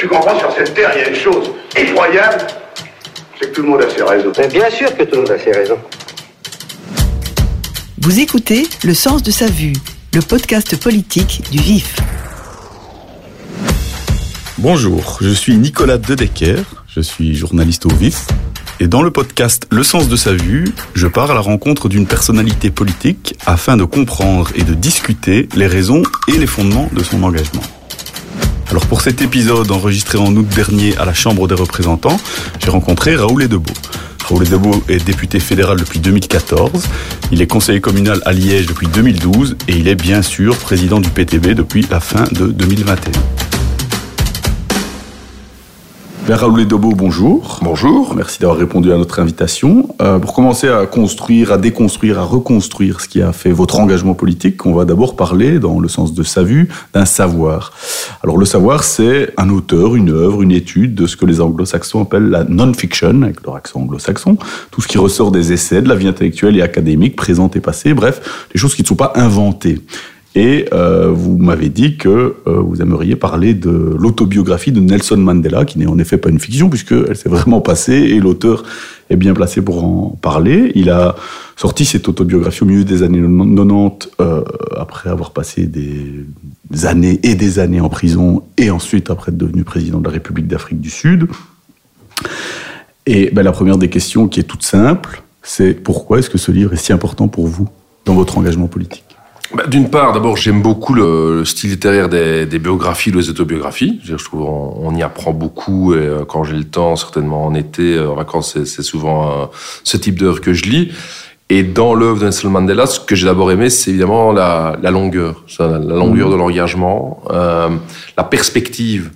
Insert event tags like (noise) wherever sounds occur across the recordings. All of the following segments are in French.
tu comprends, sur cette terre, il y a une chose effroyable, c'est que tout le monde a ses raisons. Mais bien sûr que tout le monde a ses raisons. Vous écoutez Le sens de sa vue, le podcast politique du vif. Bonjour, je suis Nicolas Dedecker, je suis journaliste au vif. Et dans le podcast Le sens de sa vue, je pars à la rencontre d'une personnalité politique afin de comprendre et de discuter les raisons et les fondements de son engagement. Alors pour cet épisode enregistré en août dernier à la Chambre des représentants, j'ai rencontré Raoul Edebo. Raoul Edebo est député fédéral depuis 2014, il est conseiller communal à Liège depuis 2012 et il est bien sûr président du PTB depuis la fin de 2021. Raoul Edobo, bonjour. Bonjour. Merci d'avoir répondu à notre invitation. Euh, pour commencer à construire, à déconstruire, à reconstruire ce qui a fait votre engagement politique, on va d'abord parler, dans le sens de sa vue, d'un savoir. Alors le savoir, c'est un auteur, une œuvre, une étude de ce que les anglo-saxons appellent la non-fiction, avec leur accent anglo-saxon, tout ce qui ressort des essais, de la vie intellectuelle et académique, présente et passée, bref, des choses qui ne sont pas inventées. Et euh, vous m'avez dit que euh, vous aimeriez parler de l'autobiographie de Nelson Mandela, qui n'est en effet pas une fiction, puisqu'elle s'est vraiment passée, et l'auteur est bien placé pour en parler. Il a sorti cette autobiographie au milieu des années 90, euh, après avoir passé des années et des années en prison, et ensuite après être devenu président de la République d'Afrique du Sud. Et ben, la première des questions, qui est toute simple, c'est pourquoi est-ce que ce livre est si important pour vous dans votre engagement politique? Bah, D'une part, d'abord, j'aime beaucoup le, style littéraire des, des, biographies, des autobiographies. Je trouve on, on, y apprend beaucoup et euh, quand j'ai le temps, certainement en été, euh, en vacances, c'est souvent euh, ce type d'œuvre que je lis. Et dans l'œuvre de Nelson Mandela, ce que j'ai d'abord aimé, c'est évidemment la, la longueur, la, la longueur mmh. de l'engagement, euh, la perspective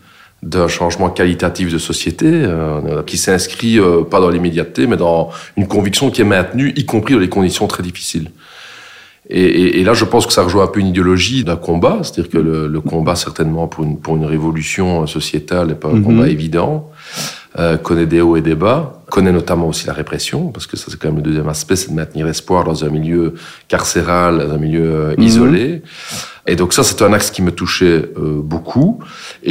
d'un changement qualitatif de société euh, qui s'inscrit euh, pas dans l'immédiateté, mais dans une conviction qui est maintenue, y compris dans les conditions très difficiles. Et, et, et, là, je pense que ça rejoint un peu une idéologie d'un combat, c'est-à-dire que le, le, combat, certainement, pour une, pour une révolution sociétale n'est pas un mm -hmm. combat évident, euh, connaît des hauts et des bas, connaît notamment aussi la répression, parce que ça, c'est quand même le deuxième aspect, c'est de maintenir espoir dans un milieu carcéral, dans un milieu euh, -hmm. isolé. Et donc ça, c'est un axe qui me touchait euh, beaucoup.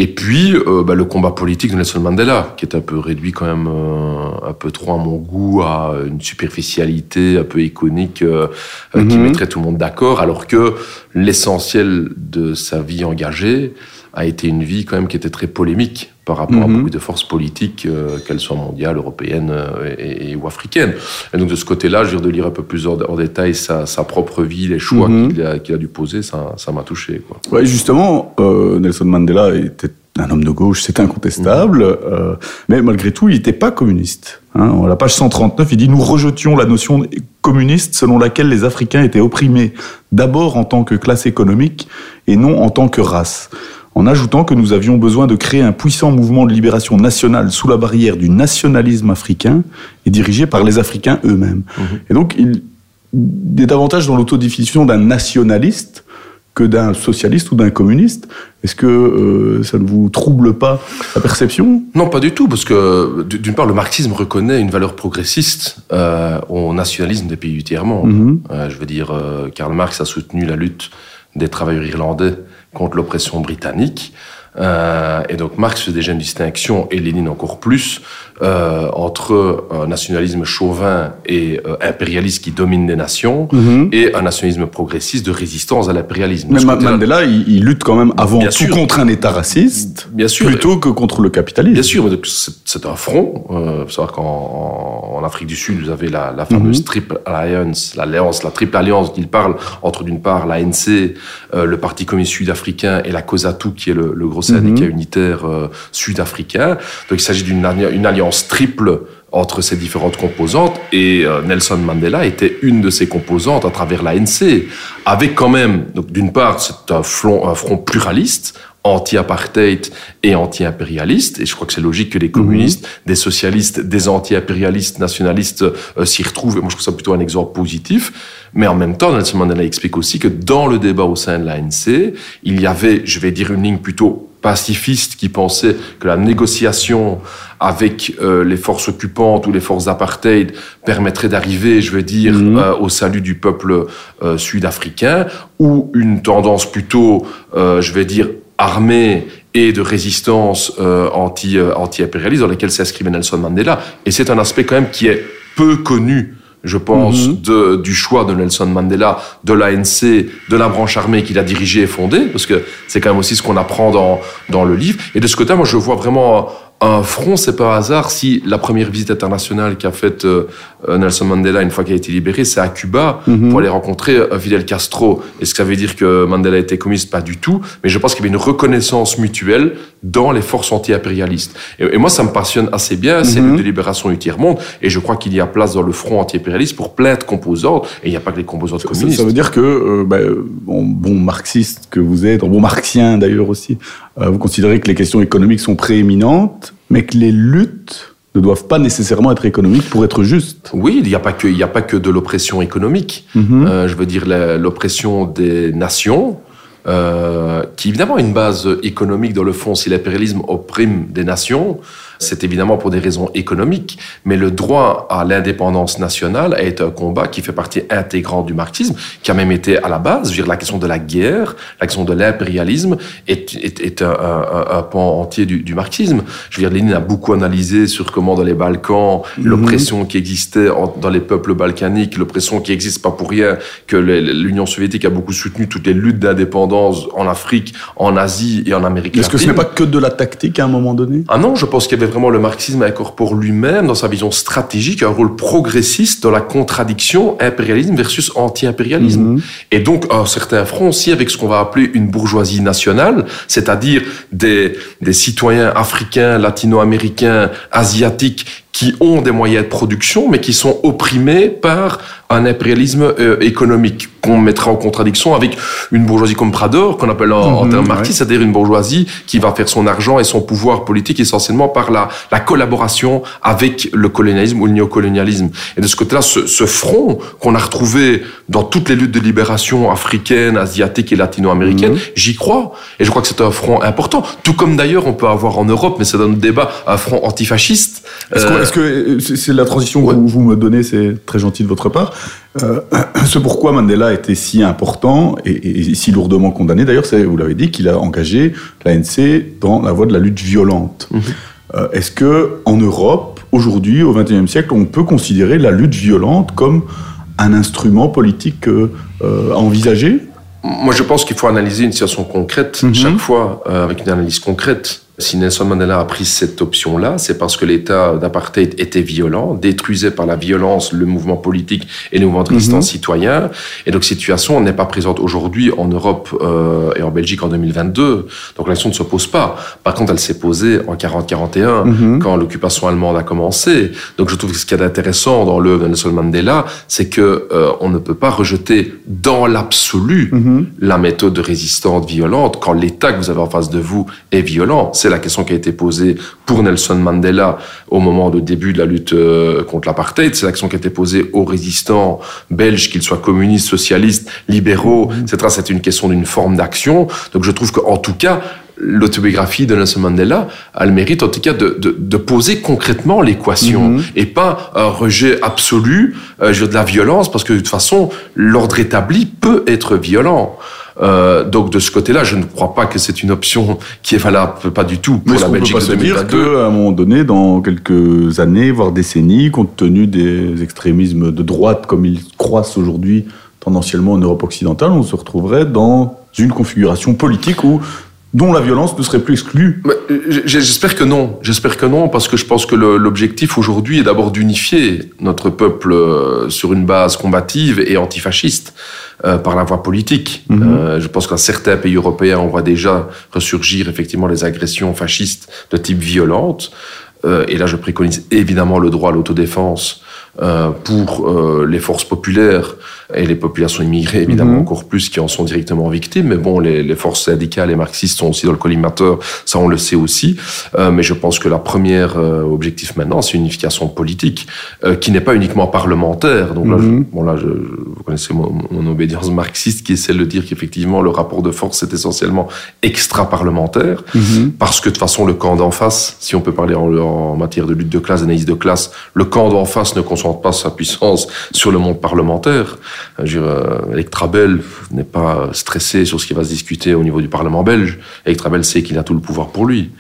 Et puis, euh, bah, le combat politique de Nelson Mandela, qui est un peu réduit quand même euh, un peu trop à mon goût à une superficialité un peu iconique euh, mm -hmm. qui mettrait tout le monde d'accord, alors que l'essentiel de sa vie engagée a été une vie quand même qui était très polémique par rapport à beaucoup de forces politiques, euh, qu'elles soient mondiales, européennes euh, et, et, ou africaines. Et donc de ce côté-là, je veux dire, de lire un peu plus en, en détail sa, sa, propre vie, les choix -hmm. qu'il a, qu a, dû poser, ça m'a touché. Quoi. Ouais, justement, euh, Nelson Mandela était un homme de gauche, c'est incontestable, mmh. euh, mais malgré tout, il n'était pas communiste. Hein. À la page 139, il dit Nous rejetions la notion communiste selon laquelle les Africains étaient opprimés d'abord en tant que classe économique et non en tant que race en ajoutant que nous avions besoin de créer un puissant mouvement de libération nationale sous la barrière du nationalisme africain et dirigé par les Africains eux-mêmes. Mmh. Et donc, il est davantage dans l'autodéfinition d'un nationaliste que d'un socialiste ou d'un communiste. Est-ce que euh, ça ne vous trouble pas la perception? Non, pas du tout, parce que d'une part, le marxisme reconnaît une valeur progressiste euh, au nationalisme des pays du tiers-monde. Mhm. Mm -hmm. euh, je veux dire, Karl Marx a soutenu la lutte des travailleurs irlandais contre l'oppression britannique. Euh, et donc Marx fait déjà une distinction, et Lénine encore plus, euh, entre un nationalisme chauvin et euh, impérialiste qui domine les nations Mhm. mm -hmm. et un nationalisme progressiste de résistance à l'impérialisme. Mais Mandela, il, il, lutte quand même avant bien tout sûr. contre un État raciste, bien sûr. plutôt que contre le capitalisme. Bien sûr, c'est un front. Euh, faut savoir qu'en en Afrique du Sud, vous avez la, la fameuse mm -hmm. Triple Alliance, l'alliance, la triple alliance qu'il parle entre d'une part l'ANC, euh, le Parti communiste sud-africain et la COSATU, qui est le, le gros syndicat mm -hmm. unitaire euh, sud-africain. Donc il s'agit d'une une alliance triple entre ces différentes composantes et euh, Nelson Mandela était une de ces composantes à travers l'ANC avec quand même donc d'une part c'est un front un front pluraliste anti-apartheid et anti-impérialiste et je crois que c'est logique que les communistes, mmh. des socialistes, des anti-impérialistes, nationalistes euh, s'y retrouvent et moi je trouve ça plutôt un exemple positif mais en même temps Nelson Mandela explique aussi que dans le débat au sein de l'ANC il y avait, je vais dire une ligne plutôt pacifiste qui pensait que la négociation avec euh, les forces occupantes ou les forces d'apartheid permettrait d'arriver, je veux dire, mmh. euh, au salut du peuple euh, sud-africain, ou une tendance plutôt, je vais dire, armée et de résistance euh, anti, euh, anti-impérialiste dans lesquels s'inscrivait Nelson Mandela. Et c'est un aspect quand même qui est peu connu je pense, Mhm. de, du choix de Nelson Mandela, de l'ANC, de la branche armée qu'il a dirigée et fondée, parce que c'est quand même aussi ce qu'on apprend dans, dans le livre. Et de ce côté, moi, je vois vraiment un front, c'est pas un hasard si la première visite internationale qu'a faite euh, euh, Nelson Mandela une fois qu'il a été libéré, c'est à Cuba Mhm. pour aller rencontrer euh, Fidel Castro. Est-ce que ça veut dire que Mandela était communiste? Pas du tout. Mais je pense qu'il y avait une reconnaissance mutuelle dans les forces anti-impérialistes. Et, et moi, ça me passionne assez bien, ces Mhm. luttes de libération du tiers-monde. Et je crois qu'il y a place dans le front anti-impérialiste pour plein de composantes. Et il n'y a pas que les composantes Ça, communistes. ça veut dire que, euh, bah, bon, bon marxiste que vous êtes, bon marxien d'ailleurs aussi, euh, vous considérez que les questions économiques sont prééminentes, mais que les luttes ne doivent pas nécessairement être économiques pour être justes. Oui, il n'y a pas que, il a pas que de l'oppression économique. Mhm. Euh, je veux dire l'oppression des nations, euh, qui évidemment a une base économique dans le fond. Si l'impérialisme opprime des nations, c'est évidemment pour des raisons économiques, mais le droit à l'indépendance nationale est un combat qui fait partie intégrante du marxisme, qui a même été à la base. Je veux dire, la question de la guerre, la question de l'impérialisme est, est, est un, un- un pan entier du, du marxisme. Je veux dire, Lénine a beaucoup analysé sur comment dans les Balkans, l'oppression qui existait en- dans les peuples balkaniques, l'oppression qui existe pas pour rien, que l'Union soviétique a beaucoup soutenu toutes les luttes d'indépendance en Afrique, en Asie et en Amérique Est-ce que ce n'est pas que de la tactique à un moment donné? Ah non, je pense qu'il y avait vraiment le marxisme incorpore lui-même dans sa vision stratégique un rôle progressiste dans la contradiction impérialisme versus anti-impérialisme. Mhm. Et donc un certain front aussi avec ce qu'on va appeler une bourgeoisie nationale, c'est-à-dire des, des citoyens africains, latino-américains, asiatiques qui ont des moyens de production mais qui sont opprimés par un impérialisme euh, économique qu'on mettra en contradiction avec une bourgeoisie comme Prador, qu'on appelle en, en Mhm, termes ouais. marxistes, c'est-à-dire une bourgeoisie qui va faire son argent et son pouvoir politique essentiellement par la, la collaboration avec le colonialisme ou le néocolonialisme. Et de ce côté-là, ce, ce front qu'on a retrouvé dans toutes les luttes de libération africaines, asiatiques et latino-américaines, j'y crois. Et je crois que c'est un front important. Tout comme d'ailleurs on peut avoir en Europe, mais c'est dans notre débat, un front antifasciste. Est-ce que, Euh, que euh, c'est c'est la transition ouais. que vous me donnez, c'est très gentil de votre part. Euh, (clears throat) ce pourquoi Mandela était si important et, et si lourdement condamné, d'ailleurs, c'est, vous l'avez dit, qu'il a engagé l'ANC dans la voie de la lutte violente. Mhm. Euh, est-ce que en Europe, aujourd'hui, au XXIe siècle, on peut considérer la lutte violente comme un instrument politique euh, euh, à envisager Moi, je pense qu'il faut analyser une situation concrète Mhm. chaque fois euh, avec une analyse concrète. Si Nelson Mandela a pris cette option-là, c'est parce que l'État d'apartheid était violent, détruisait par la violence le mouvement politique et le mouvement de résistance citoyen. Et donc, cette situation n'est pas présente aujourd'hui en Europe euh, et en Belgique en 2022. Donc, la question ne se pose pas. Par contre, elle s'est posée en 40-41, Mhm. quand l'occupation allemande a commencé. Donc, je trouve que ce qu'il y a d'intéressant dans l'œuvre de Nelson Mandela, c'est que euh, on ne peut pas rejeter dans l'absolu Mhm. la méthode de résistance violente quand l'État que vous avez en face de vous est violent. C'est la question qui a été posée pour Nelson Mandela au moment du début de la lutte euh, contre l'apartheid. C'est la question qui a été posée aux résistants belges, qu'ils soient communistes, socialistes, libéraux, etc. C'est une question d'une forme d'action. Donc je trouve qu'en tout cas, l'autobiographie de Nelson Mandela a le mérite en tout cas de, de, de poser concrètement l'équation Mhm. et pas un rejet absolu euh, de la violence parce que de toute façon l'ordre établi peut être violent. Euh, donc de ce côté-là, je ne crois pas que c'est une option qui est valable, pas du tout Mais pour est-ce la qu'on peut Belgique pas de se dire 2022. qu'à un moment donné, dans quelques années, voire décennies, compte tenu des extrémismes de droite comme ils croissent aujourd'hui tendanciellement en Europe occidentale, on se retrouverait dans une configuration politique où, dont la violence ne serait plus exclue euh, J'espère que non. J'espère que non, parce que je pense que l'objectif aujourd'hui est d'abord d'unifier notre peuple euh, sur une base combative et antifasciste euh, par la voie politique. Mhm. Euh, je pense qu'à certains pays européens, on voit déjà ressurgir effectivement les agressions fascistes de type violente. Euh, et là, je préconise évidemment le droit à l'autodéfense euh, pour euh, les forces populaires et les populations immigrées, évidemment Mhm. encore plus, qui en sont directement victimes. Mais bon, les, les forces syndicales et marxistes sont aussi dans le collimateur, ça on le sait aussi. Euh, mais je pense que la première objectif maintenant, c'est une unification politique qui n'est pas uniquement parlementaire. Donc là, je- Mhm. bon là, je, vous connaissez mon, mon obédience marxiste qui essaie de dire qu'effectivement le rapport de force est essentiellement extra-parlementaire. Parce que de toute façon, le camp d'en face, si on peut parler en, en matière de lutte de classe, d'analyse de classe, le camp d'en face ne concentre pas sa puissance sur le monde parlementaire. Electrabel n'est pas stressé sur ce qui va se discuter au niveau du Parlement belge. Electrabel sait qu'il a tout le pouvoir pour lui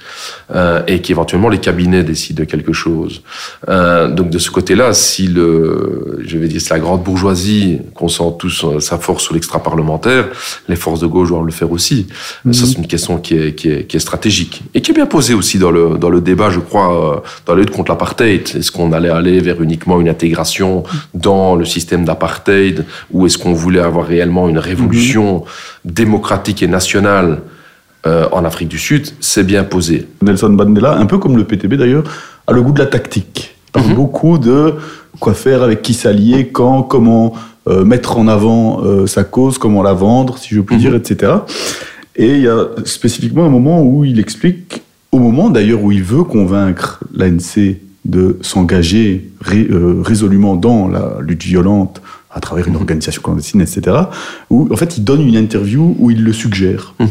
et qu'éventuellement les cabinets décident de quelque chose. donc de ce côté-là, si le, je vais dire, c'est la grande bourgeoisie concentre tous sa force sur l'extra-parlementaire, les forces de gauche doivent le faire aussi. Mhm. Ça, c'est une question qui est, qui, est, qui est, stratégique et qui est bien posée aussi dans le, dans le débat, je crois, dans la lutte contre l'apartheid. Est-ce qu'on allait aller vers uniquement une intégration dans le système d'apartheid ou est-ce qu'on voulait avoir réellement une révolution mhm. démocratique et nationale euh, en Afrique du Sud? C'est bien posé. Nelson Mandela, un peu comme le PTB d'ailleurs, a le goût de la tactique. Il parle mhm. beaucoup de quoi faire, avec qui s'allier, quand, comment euh, mettre en avant euh, sa cause, comment la vendre, si je puis mhm. dire, etc. Et il y a spécifiquement un moment où il explique, au moment d'ailleurs où il veut convaincre l'ANC de s'engager euh, résolument dans la lutte violente à travers une mhm. organisation clandestine, etc., où en fait il donne une interview où il le suggère. Mhm.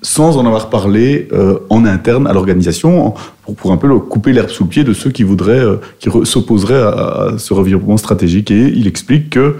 Sans en avoir parlé euh, en interne à l'organisation, pour, pour, un peu couper l'herbe sous le pied de ceux qui voudraient, euh, qui s'opposeraient à, à, ce revirement stratégique. Et il explique que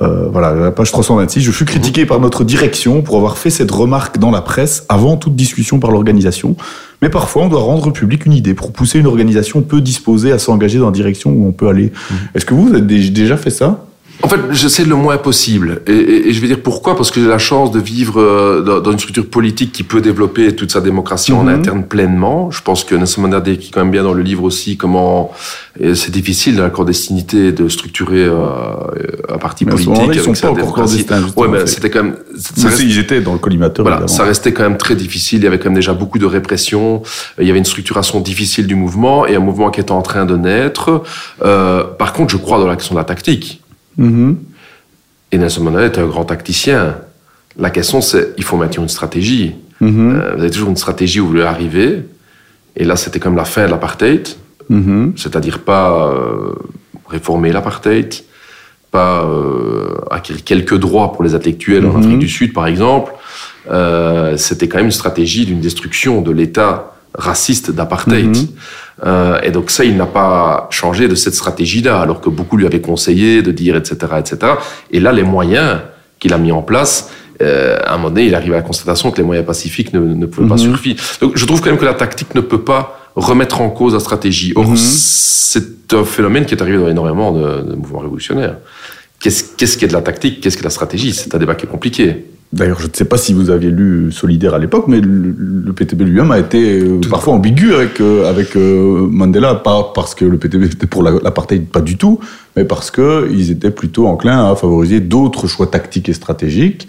voilà, la page 326. Je fus critiqué par notre direction pour avoir fait cette remarque dans la presse avant toute discussion par l'organisation. Mais parfois, on doit rendre public une idée pour pousser une organisation peu disposée à s'engager dans la direction où on peut aller. Mmh. Est-ce que vous, vous avez déjà fait ça? En fait, j'essaie le moins possible. Et, je vais dire pourquoi Parce que j'ai la chance de vivre euh, dans, une structure politique qui peut développer toute sa démocratie en mhm. interne pleinement. Je pense que Nelson Mandela décrit quand même bien dans le livre aussi comment c'est difficile dans la clandestinité de structurer euh, un parti politique. ils sont pas encore clandestins. Ouais, mais c'était quand même. Ça ils étaient dans le collimateur. Voilà, ça restait quand même très difficile. Il y avait quand même déjà beaucoup de répression. Il y avait une structuration difficile du mouvement et un mouvement qui était en train de naître. Euh, par contre, je crois dans la question de la tactique. Mm-hmm. Et Nelson Mandela est un grand tacticien. La question, c'est il faut maintenir une stratégie. Mm-hmm. Euh, vous avez toujours une stratégie où vous voulez arriver. Et là, c'était comme la fin de l'apartheid. Mm-hmm. C'est-à-dire pas euh, réformer l'apartheid, pas euh, acquérir quelques droits pour les intellectuels en Afrique du Sud, par exemple. c'était quand même une stratégie d'une destruction de l'État raciste d'apartheid. Euh, et donc ça, il n'a pas changé de cette stratégie-là, alors que beaucoup lui avaient conseillé de dire, etc., etc. Et là, les moyens qu'il a mis en place, euh, à un moment donné, il arrive à la constatation que les moyens pacifiques ne, ne pouvaient pas mhm. suffire. Donc je trouve quand même que la tactique ne peut pas remettre en cause la stratégie. Or, mhm. c'est un phénomène qui est arrivé dans énormément de, de mouvements révolutionnaires. Qu'est-ce qu'est-ce qui est de la tactique? Qu'est-ce qui est de la stratégie? C'est un débat qui est compliqué. D'ailleurs, je ne sais pas si vous aviez lu Solidaire à l'époque, mais le, PTB lui-même a été euh, parfois ambigu avec, euh, avec euh, Mandela, pas parce que le PTB était pour l'apartheid, pas du tout, mais parce qu'ils étaient plutôt enclins à favoriser d'autres choix tactiques et stratégiques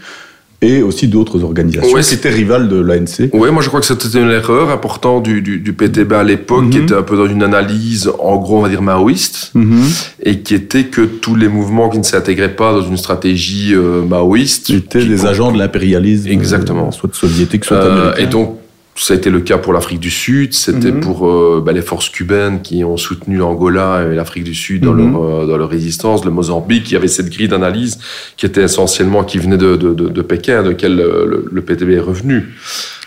et aussi d'autres organisations ouais, qui étaient rivales de l'ANC. Oui, moi je crois que c'était une erreur importante du, du, du PTB à l'époque, qui mhm. était un peu dans une analyse, en gros, on va dire maoïste, mhm. et qui était que tous les mouvements qui ne s'intégraient pas dans une stratégie euh, maoïste... étaient des agents de l'impérialisme, Exactement. Euh, soit soviétique, soit euh, américain. Et donc, ça a été le cas pour l'Afrique du Sud, c'était mhm. pour euh, bah, les forces cubaines qui ont soutenu l'Angola et l'Afrique du Sud dans, mhm. leur, euh, dans leur résistance, le Mozambique, y avait cette grille d'analyse qui était essentiellement, qui venait de, de, de, de Pékin, de laquelle le, le, PTB est revenu.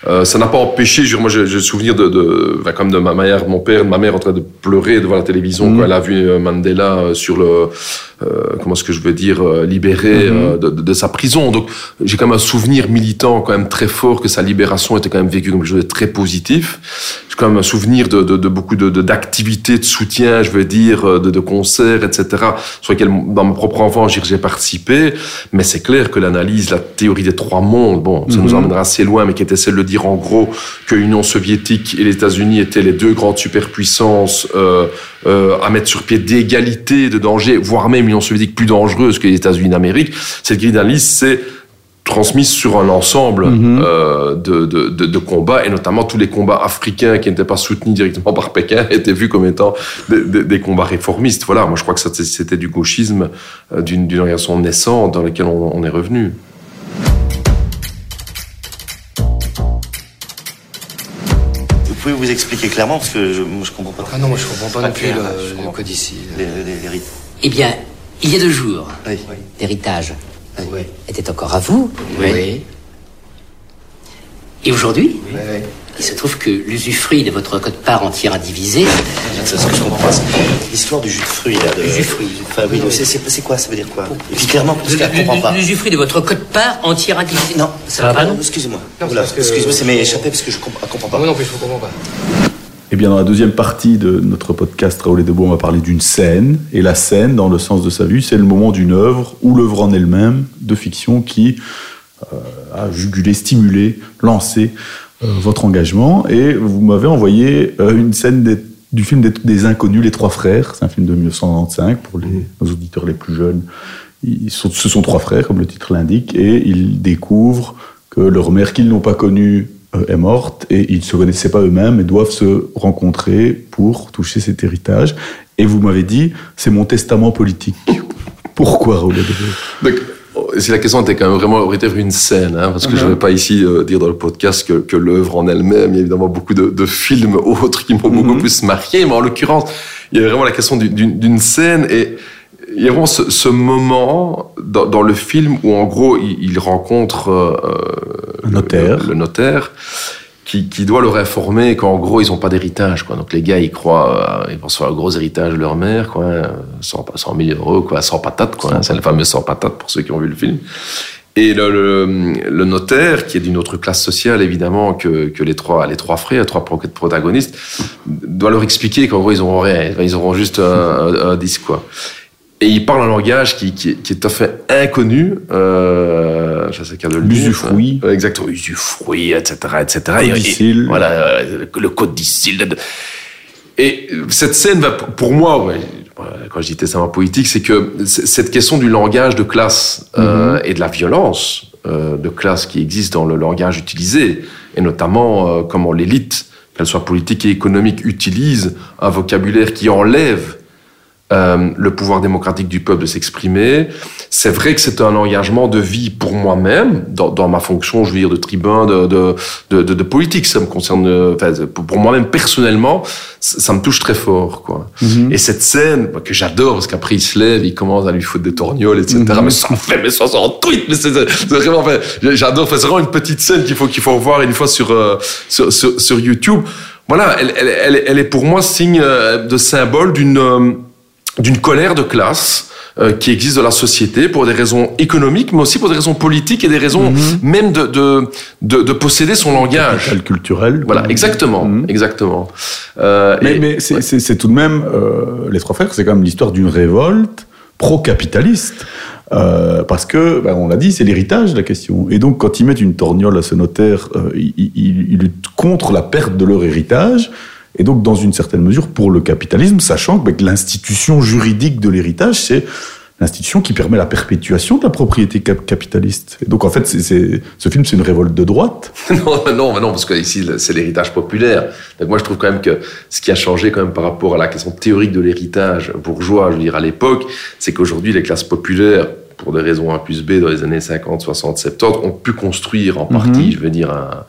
Euh, ça n'a pas empêché, je, moi j'ai le souvenir de, de bah, comme de ma mère, mon père, ma mère en train de pleurer devant la télévision mhm. quand elle a vu Mandela sur le, euh, comment est-ce que je veux dire, euh, libéré mhm. euh, de, de, sa prison. Donc j'ai quand même un souvenir militant quand même très fort que sa libération était quand même vécue comme quelque chose de très positif. J'ai quand même un souvenir de, de, beaucoup de d'activités de, soutien, je veux dire, de, concerts, etc. Sur lesquels, dans mon propre enfance, j'ai participé. Mais c'est clair que l'analyse, la théorie des trois mondes, bon, ça nous mhm. emmènera assez loin, mais qui était celle de dire en gros que l'Union soviétique et les États-Unis étaient les deux grandes superpuissances euh, euh, à mettre sur pied d'égalité, de danger, voire même l'Union soviétique plus dangereuse que les États-Unis d'Amérique. Cette grille d'analyse, c'est transmise sur un ensemble mhm. euh, de, de, de, de, combats, et notamment tous les combats africains qui n'étaient pas soutenus directement par Pékin (laughs) étaient vus comme étant des, des combats réformistes. Voilà, moi je crois que c'était du gauchisme euh, d'une organisation naissante dans laquelle on, on est revenu. Pouvez vous expliquer clairement parce que je, moi, je comprends pas. Ah non, moi je comprends pas non plus le, le code ici. Les, eh bien, il y a deux jours, oui. l'héritage était encore à vous. Oui. Et aujourd'hui oui. Il se trouve que l'usufruit de votre quote-part entière indivisée... C'est ce que je comprends pas. c'est L'histoire du jus de fruits, là. De... L'usufruit. Enfin, oui, c'est- quoi? Ça veut dire quoi? Et puis clairement, parce que je comprends pas. L'usufruit de votre quote-part entière indivisée... Non, ça va pas, non Excusez-moi. Excusez-moi, ça m'est échappé parce que je comprends, comprends pas. Moi non plus, je ne comprends pas. Eh bien, dans la deuxième partie de notre podcast, Raoul et Debout, on va parler d'une scène. Et la scène, dans le sens de sa vue, c'est le moment d'une œuvre ou l'œuvre en elle-même de fiction qui euh, a jugulé, stimulé, lancé euh, votre engagement. Et vous m'avez envoyé euh, une scène des- du film des, des Inconnus, Les Trois Frères. C'est un film de 1995 pour les, nos auditeurs les plus jeunes. Ils sont, ce sont trois frères, comme le titre l'indique, et ils découvrent que leur mère, qu'ils n'ont pas connue, euh, est morte, et ils ne se connaissaient pas eux-mêmes et doivent se rencontrer pour toucher cet héritage. Et vous m'avez dit, c'est mon testament politique. Pourquoi, Donc, si la question était quand même vraiment aurait été une scène, hein, parce que je ne vais pas ici euh, dire dans le podcast que, que l'œuvre en elle-même, il y a évidemment beaucoup de, de films (laughs) autres qui m'ont beaucoup plus marqué, mais en l'occurrence, il y a vraiment la question du- d'une scène et il y a vraiment ce, ce moment dans, dans le film où en gros il, il rencontre euh, Un notaire. le, le notaire qui, qui doit leur informer qu'en gros ils n'ont pas d'héritage quoi. Donc les gars ils croient euh, ils pensent faire un gros héritage de leur mère quoi, hein, 100, 100 000 euros quoi, sans patate quoi. hein. C'est le fameux sans patate pour ceux qui ont vu le film. Et le, le, le notaire, qui est d'une autre classe sociale évidemment que, que les trois les trois frères, les trois pro- protagonistes, doit leur expliquer qu'en gros ils auront rien, ils auront juste un, un, un disque quoi. Et il parle un langage qui, qui, qui est tout à fait inconnu. Euh, je sais de. L'usufruit. Euh, Exactement, usufruit, etc., etc. Et- et- Codicile. voilà, euh, le codicile. Et cette scène va, pour moi, ouais, quand je dis testament politique, c'est que cette question du langage de classe euh, et de la violence euh, de classe qui existe dans le langage utilisé, et notamment euh, comment l'élite, qu'elle soit politique et économique, utilise un vocabulaire qui enlève euh, le pouvoir démocratique du peuple de s'exprimer. C'est vrai que c'est un engagement de vie pour moi-même, dans, dans ma fonction, je veux dire, de tribun, de, de, de, de- politique. Ça me concerne, enfin, pour moi-même personnellement, ça, ça me touche très fort, quoi. Et cette scène bah, que j'adore, parce qu'après il se lève, il commence à lui foutre des torgnoles, etc. Mais ça en fait, mais ça en tweet, mais c'est c'est vraiment, enfin, j'adore. Enfin, c'est vraiment une petite scène qu'il faut qu'il faut revoir une fois sur euh, sur, sur, sur YouTube. Voilà, elle, elle, elle, elle est pour moi signe euh, de symbole d'une euh, d'une colère de classe euh, qui existe dans la société pour des raisons économiques, mais aussi pour des raisons politiques et des raisons même de, de, de, de posséder son langage. Capital culturel. Voilà, exactement, Mhm. exactement. Euh, Mais, mais c'est c'est- c'est tout de même, euh, les trois frères, c'est quand même l'histoire d'une révolte pro-capitaliste. Euh, parce que, ben, on l'a dit, c'est l'héritage la question. Et donc, quand ils mettent une torgnole à ce notaire, euh, ils, ils- ils luttent contre la perte de leur héritage. Et donc, dans une certaine mesure, pour le capitalisme, sachant que, ben, que l'institution juridique de l'héritage, c'est l'institution qui permet la perpétuation de la propriété cap- capitaliste. Et donc, en fait, ce film, c'est une révolte de droite. (laughs) non, non, mais non, parce que ici c'est l'héritage populaire. Donc moi je trouve quand même que ce qui a changé quand même par rapport à la question théorique de l'héritage bourgeois, je veux dire à l'époque, c'est qu'aujourd'hui les classes populaires, pour des raisons A plus B dans les années 50, 60, 70, ont pu construire en partie, je veux dire, un,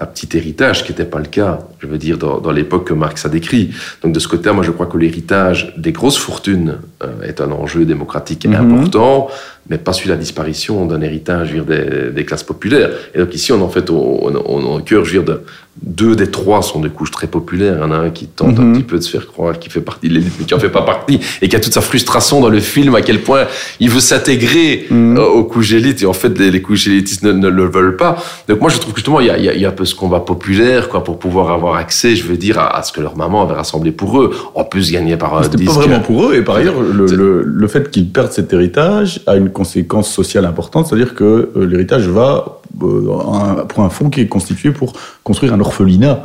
un petit héritage, ce qui n'était pas le cas, je veux dire, dans, dans l'époque que Marx a décrit. Donc de ce côté-là, moi je crois que l'héritage des grosses fortunes euh, est un enjeu démocratique important, mais pas de la disparition d'un héritage dire, des, des classes populaires. Et donc ici, on en fait, on, cœur, je veux dire, de, deux des trois sont de couches très populaires. Il y en a un qui tente un petit peu de se faire croire qu'il fait partie de l'élite, mais qui en fait pas partie, et qui a toute sa frustration dans le film, à quel point il veut s'intégrer euh, aux couches élites, et en fait, les, les couches élitistes ne, ne le veulent pas. Donc moi, je trouve que justement, il y a, il y a- y a un peu ce combat populaire, quoi, pour pouvoir avoir accès, je veux dire, à, à ce que leur maman avait rassemblé pour eux, en plus gagné par un C'était pas vraiment pour eux. Et par ailleurs, le, le, le fait qu'ils perdent cet héritage a une conséquence sociale importante, c'est-à-dire que euh, l'héritage va euh, pour un fonds qui est constitué pour construire un orphelinat.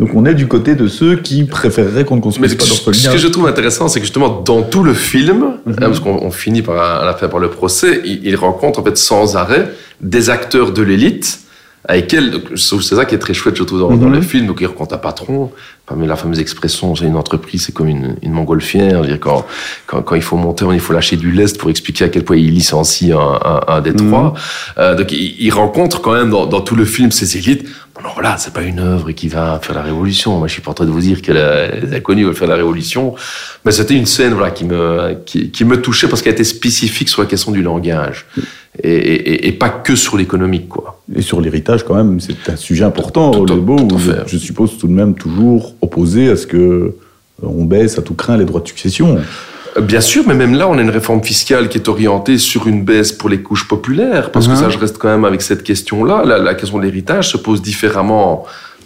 Donc on est du côté de ceux qui préféreraient qu'on ne Mais construise ce pas que, ce d'orphelinat. que je trouve intéressant, c'est que justement, dans tout le film, hein, parce qu'on on finit par, à la fin par le procès, il, il rencontre en fait sans arrêt des acteurs de l'élite avec elle, c'est ça qui est très chouette, je trouve, dans, dans le film, donc il rencontre un patron, parmi la fameuse expression, c'est une entreprise, c'est comme une, une montgolfière, dire, quand, quand, quand il faut monter, il faut lâcher du lest pour expliquer à quel point il licencie un, un, un des trois. Euh, donc il, il rencontre quand même dans, dans tout le film ces élites. Bon, non, voilà, c'est pas une œuvre qui va faire la révolution. Moi, je suis pas en train de vous dire que les inconnus veulent faire la révolution, mais c'était une scène, voilà, qui me, qui, qui me touchait parce qu'elle était spécifique sur la question du langage et, et, et- et pas que sur l'économique, quoi. Et sur l'héritage, quand même, c'est un sujet important, Tout à- le beau, tout je suppose tout de même toujours opposé à ce que euh, on baisse à tout craint les droits de succession. Bien sûr, mais même là, on a une réforme fiscale qui est orientée sur une baisse pour les couches populaires, parce que Mhm. ça, je reste quand même avec cette question-là. La, la question de l'héritage se pose différemment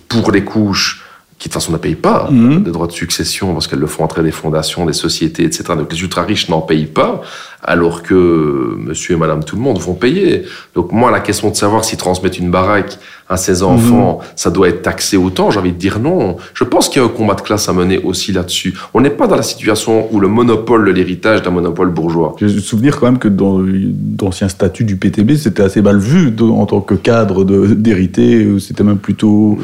pour les couches qui de toute façon ne payent pas Mhm. des droits de succession parce qu'elles le font entrer des fondations, des sociétés, etc. Donc les ultra riches n'en payent pas, alors que monsieur et madame tout le monde vont payer. Donc moi, la question de savoir si transmettre une baraque à ses enfants, ça doit être taxé autant, j'ai envie de dire non. Je pense qu'il y a un combat de classe à mener aussi là-dessus. On n'est pas dans la situation où le monopole de l'héritage d'un monopole bourgeois. J'ai le souvenir quand même que dans d'anciens statuts du PTB, c'était assez mal vu de- en tant que cadre euh, C'était même plutôt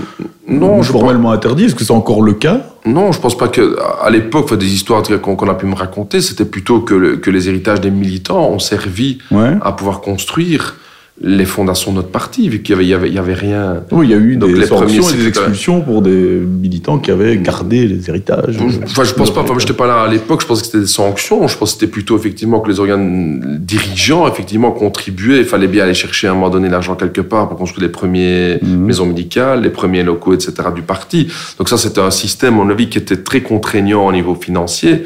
Non, je formellement interdit. Est-ce que c'est encore le cas? Non, je pense pas que à l'époque, enfin, des histoires qu'on a pu me raconter, c'était plutôt que, le- que les héritages des militants ont servi Ouais. à pouvoir construire les fondations de notre parti, vu qu'il y avait, avait, rien. Oui, il y a eu Donc, des les premiers et des secrétaires- expulsions pour des militants qui avaient gardé les héritages. Enfin, je pense pas. Enfin, moi, j'étais pas là à l'époque. Je pense que c'était des sanctions. Je pense que c'était plutôt effectivement que les organes dirigeants effectivement contribuaient. Il fallait bien aller chercher à un moment donné l'argent quelque part pour construire les premières Mhm. maisons médicales, les premiers locaux, etc. du parti. Donc ça, c'était un système, à mon avis, qui était très contraignant au niveau financier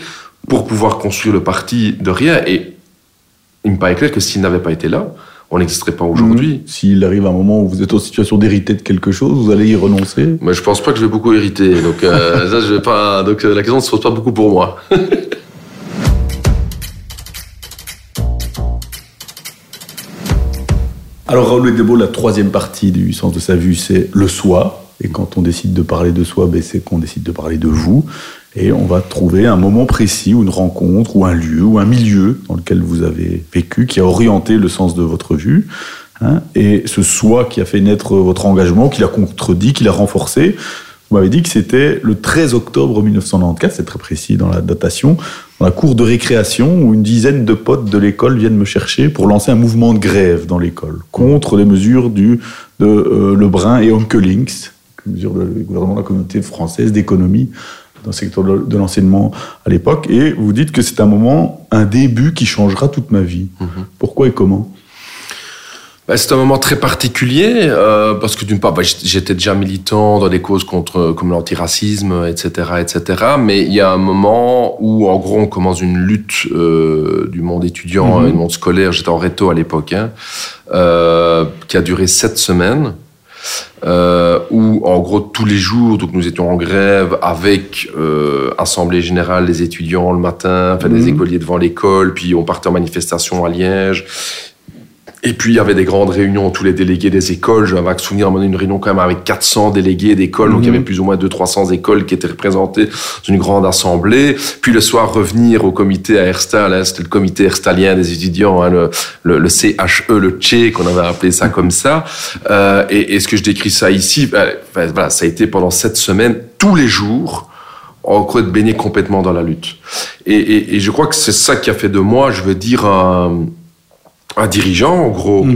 pour pouvoir construire le parti de rien. Et il me paraît clair que s'il n'avait pas été là, on n'existerait pas aujourd'hui. Mhm. S'il arrive un moment où vous êtes en situation d'hériter de quelque chose, vous allez y renoncer? Mais je pense pas que je vais beaucoup hériter. Donc euh, (laughs) ça, je vais pas. Donc euh, la question ne se pose pas beaucoup pour moi. (laughs) Alors Raoul Debo, la troisième partie du sens de sa vue, c'est le soi. Et quand on décide de parler de soi, ben, c'est qu'on décide de parler de vous. Et on va trouver un moment précis, ou une rencontre, ou un lieu, ou un milieu dans lequel vous avez vécu, qui a orienté le sens de votre vue. hein. et ce soi qui a fait naître votre engagement, qui l'a contredit, qui l'a renforcé. Vous m'avez dit que c'était le 13 octobre 1994, c'est très précis dans la datation, dans la cour de récréation où une dizaine de potes de l'école viennent me chercher pour lancer un mouvement de grève dans l'école contre les mesures de euh, Lebrun et Onkelings, mesures du gouvernement de la communauté française d'économie dans le secteur de l'enseignement à l'époque. Et vous dites que c'est un moment, un début qui changera toute ma vie. Pourquoi et comment? Bah, c'est un moment très particulier euh, parce que d'une part, bah, j'étais déjà militant dans des causes contre comme l'antiracisme, etc., etc. Mais il y a un moment où, en gros, on commence une lutte euh, du monde étudiant Mhm. et du monde scolaire. J'étais en réto à l'époque, hein, euh, qui a duré sept semaines. Euh, où en gros tous les jours donc nous étions en grève avec euh, assemblée générale des étudiants le matin, enfin des Mhm. écoliers devant l'école, puis on partait en manifestation à Liège. Et puis, il y avait des grandes réunions, tous les délégués des écoles. J'ai un vague souvenir, moment donné, une réunion quand même avec 400 délégués d'écoles. Donc, il y Mhm. avait plus ou moins 200-300 écoles qui étaient représentées dans une grande assemblée. Puis, le soir, revenir au comité à Herstal. hein, C'était le comité herstalien des étudiants, hein, le, le, le CHE, le Tché, qu'on avait appelé ça comme ça. Euh, et, et ce que je décris ça ici, ben, ben, voilà, ça a été pendant sept semaines, tous les jours, en gros, de baigner complètement dans la lutte. Et, et, et je crois que c'est ça qui a fait de moi, je veux dire, un, un dirigeant, en gros.